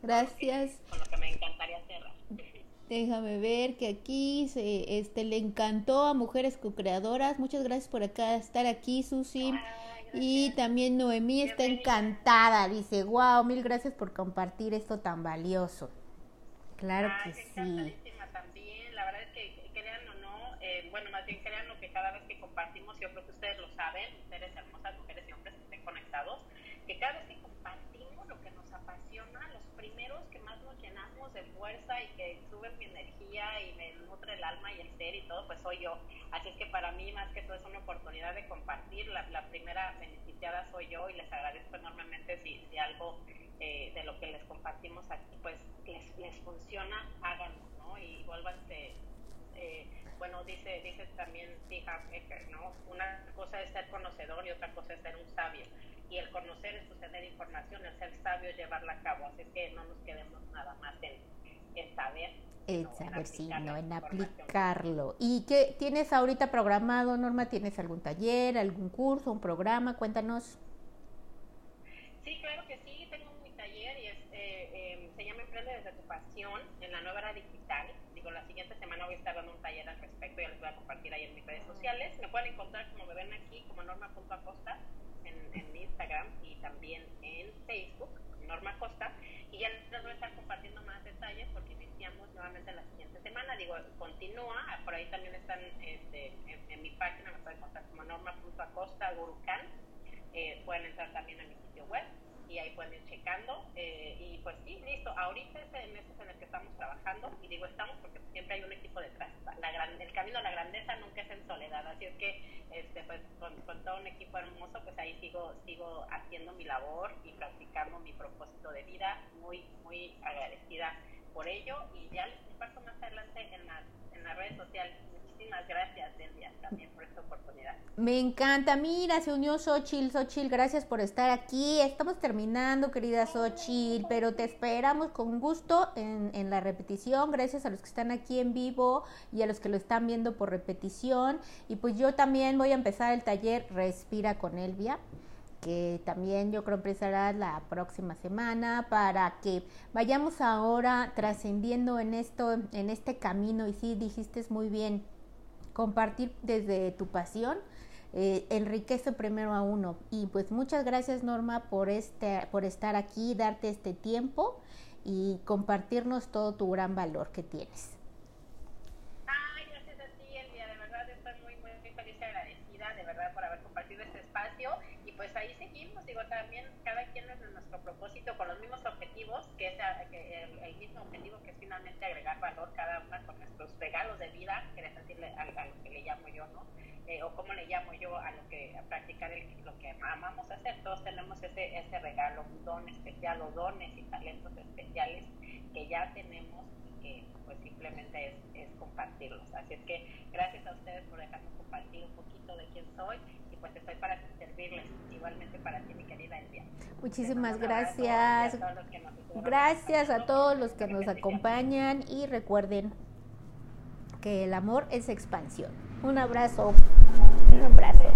Gracias.
Con lo que me encantaría cerrar.
Déjame ver que aquí se, este, le encantó a Mujeres Co-Creadoras. Muchas gracias por acá estar aquí, Susi. y también Noemí está encantada. Dice, wow, mil gracias por compartir esto tan valioso. Claro que sí.
También, la verdad es que crean o no, eh, bueno, más bien crean lo que cada vez que compartimos, yo creo que ustedes lo saben, ustedes hermosas mujeres y hombres que estén conectados, que cada vez que compartimos lo que nos apasiona, los primeros que más nos llenamos de fuerza y que mi energía y me nutre el alma y el ser y todo, pues soy yo. Así es que para mí más que todo es una oportunidad de compartir. La, la primera beneficiada soy yo y les agradezco enormemente si, si algo eh, de lo que les compartimos aquí pues les, les funciona, háganlo, ¿no? Y vuélvanse... Eh, bueno, dice, dice también T. ¿no? Una cosa es ser conocedor y otra cosa es ser un sabio. Y el conocer es tener información, el ser sabio es llevarla a cabo. Así que no nos quedemos nada más en, en saber
el saber si no en aplicarlo. ¿Y qué tienes ahorita programado, Norma? ¿Tienes algún taller, algún curso, un programa? Cuéntanos.
Sí, claro que sí. Tengo mi taller y es, eh, em, se llama Emprende desde tu pasión en la nueva era digital. Digo, la siguiente semana voy a estar dando un taller al respecto y les a compartir ahí en mis redes sociales. Me pueden encontrar como me ven aquí, como norma.acosta en, en Instagram y también en Facebook, Norma Costa. Y ya les voy a estar compartiendo más detalles porque nuevamente la siguiente semana. Digo, continúa, por ahí también están este, en, mi página, me pueden contar como norma.acosta gurucan. Eh, pueden entrar también a mi sitio web y ahí pueden ir checando. Eh, y pues sí, listo. Ahorita es el mes en el que estamos trabajando y digo estamos porque siempre hay un equipo detrás. La gran, el camino a la grandeza nunca es en soledad, así es que este, pues, con, con, todo un equipo hermoso, pues ahí sigo, sigo haciendo mi labor y practicando mi propósito de vida. Muy, muy agradecida por ello y ya les comparto más adelante en las, en las redes sociales. Muchísimas gracias, Delia, también por esta oportunidad.
Me encanta. Mira, se unió Xochil. Xochil, gracias por estar aquí. Estamos terminando, querida Xochil, pero te esperamos con gusto en, en la repetición. Gracias a los que están aquí en vivo y a los que lo están viendo por repetición. Y pues yo también voy a empezar el taller Respira con Elvia que también yo creo empezará la próxima semana para que vayamos ahora trascendiendo en esto, en este camino y sí dijiste muy bien, compartir desde tu pasión eh, enriquece primero a uno y pues muchas gracias Norma por este por estar aquí, darte este tiempo y compartirnos todo tu gran valor que tienes.
Ay, gracias a ti, Elvia, de verdad estoy muy, muy feliz y agradecida de verdad por haber compartido este espacio pues ahí seguimos, digo, también cada quien es nuestro propósito con los mismos objetivos, que es el, mismo objetivo que es finalmente agregar valor cada una con nuestros regalos de vida, que es decirle a, lo que le llamo yo, ¿no? Eh, o cómo le llamo yo a lo que a practicar lo que amamos hacer. Todos tenemos ese, ese regalo, un don especial o dones y talentos especiales que ya tenemos y que pues simplemente es, es compartirlos. Así es que gracias a ustedes por dejarme compartir un poquito de quién soy pues estoy para servirles, igualmente para ti mi querida Elvia.
Muchísimas gracias. Gracias a todos los que nos acompañan y recuerden que el amor es expansión. Un abrazo. Un abrazo.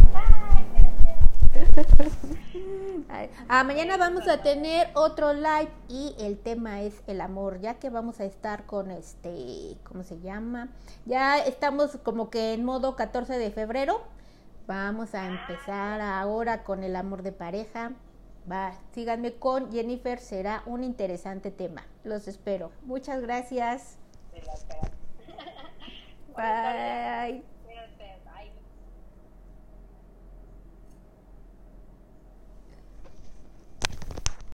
Ah, mañana vamos a tener otro live y el tema es el amor, ya que vamos a estar con este, ¿cómo se llama? Ya estamos como que en modo 14 de febrero. Vamos a empezar ahora con el amor de pareja. Va, síganme con Jennifer, será un interesante tema. Los espero. Muchas gracias. Bye.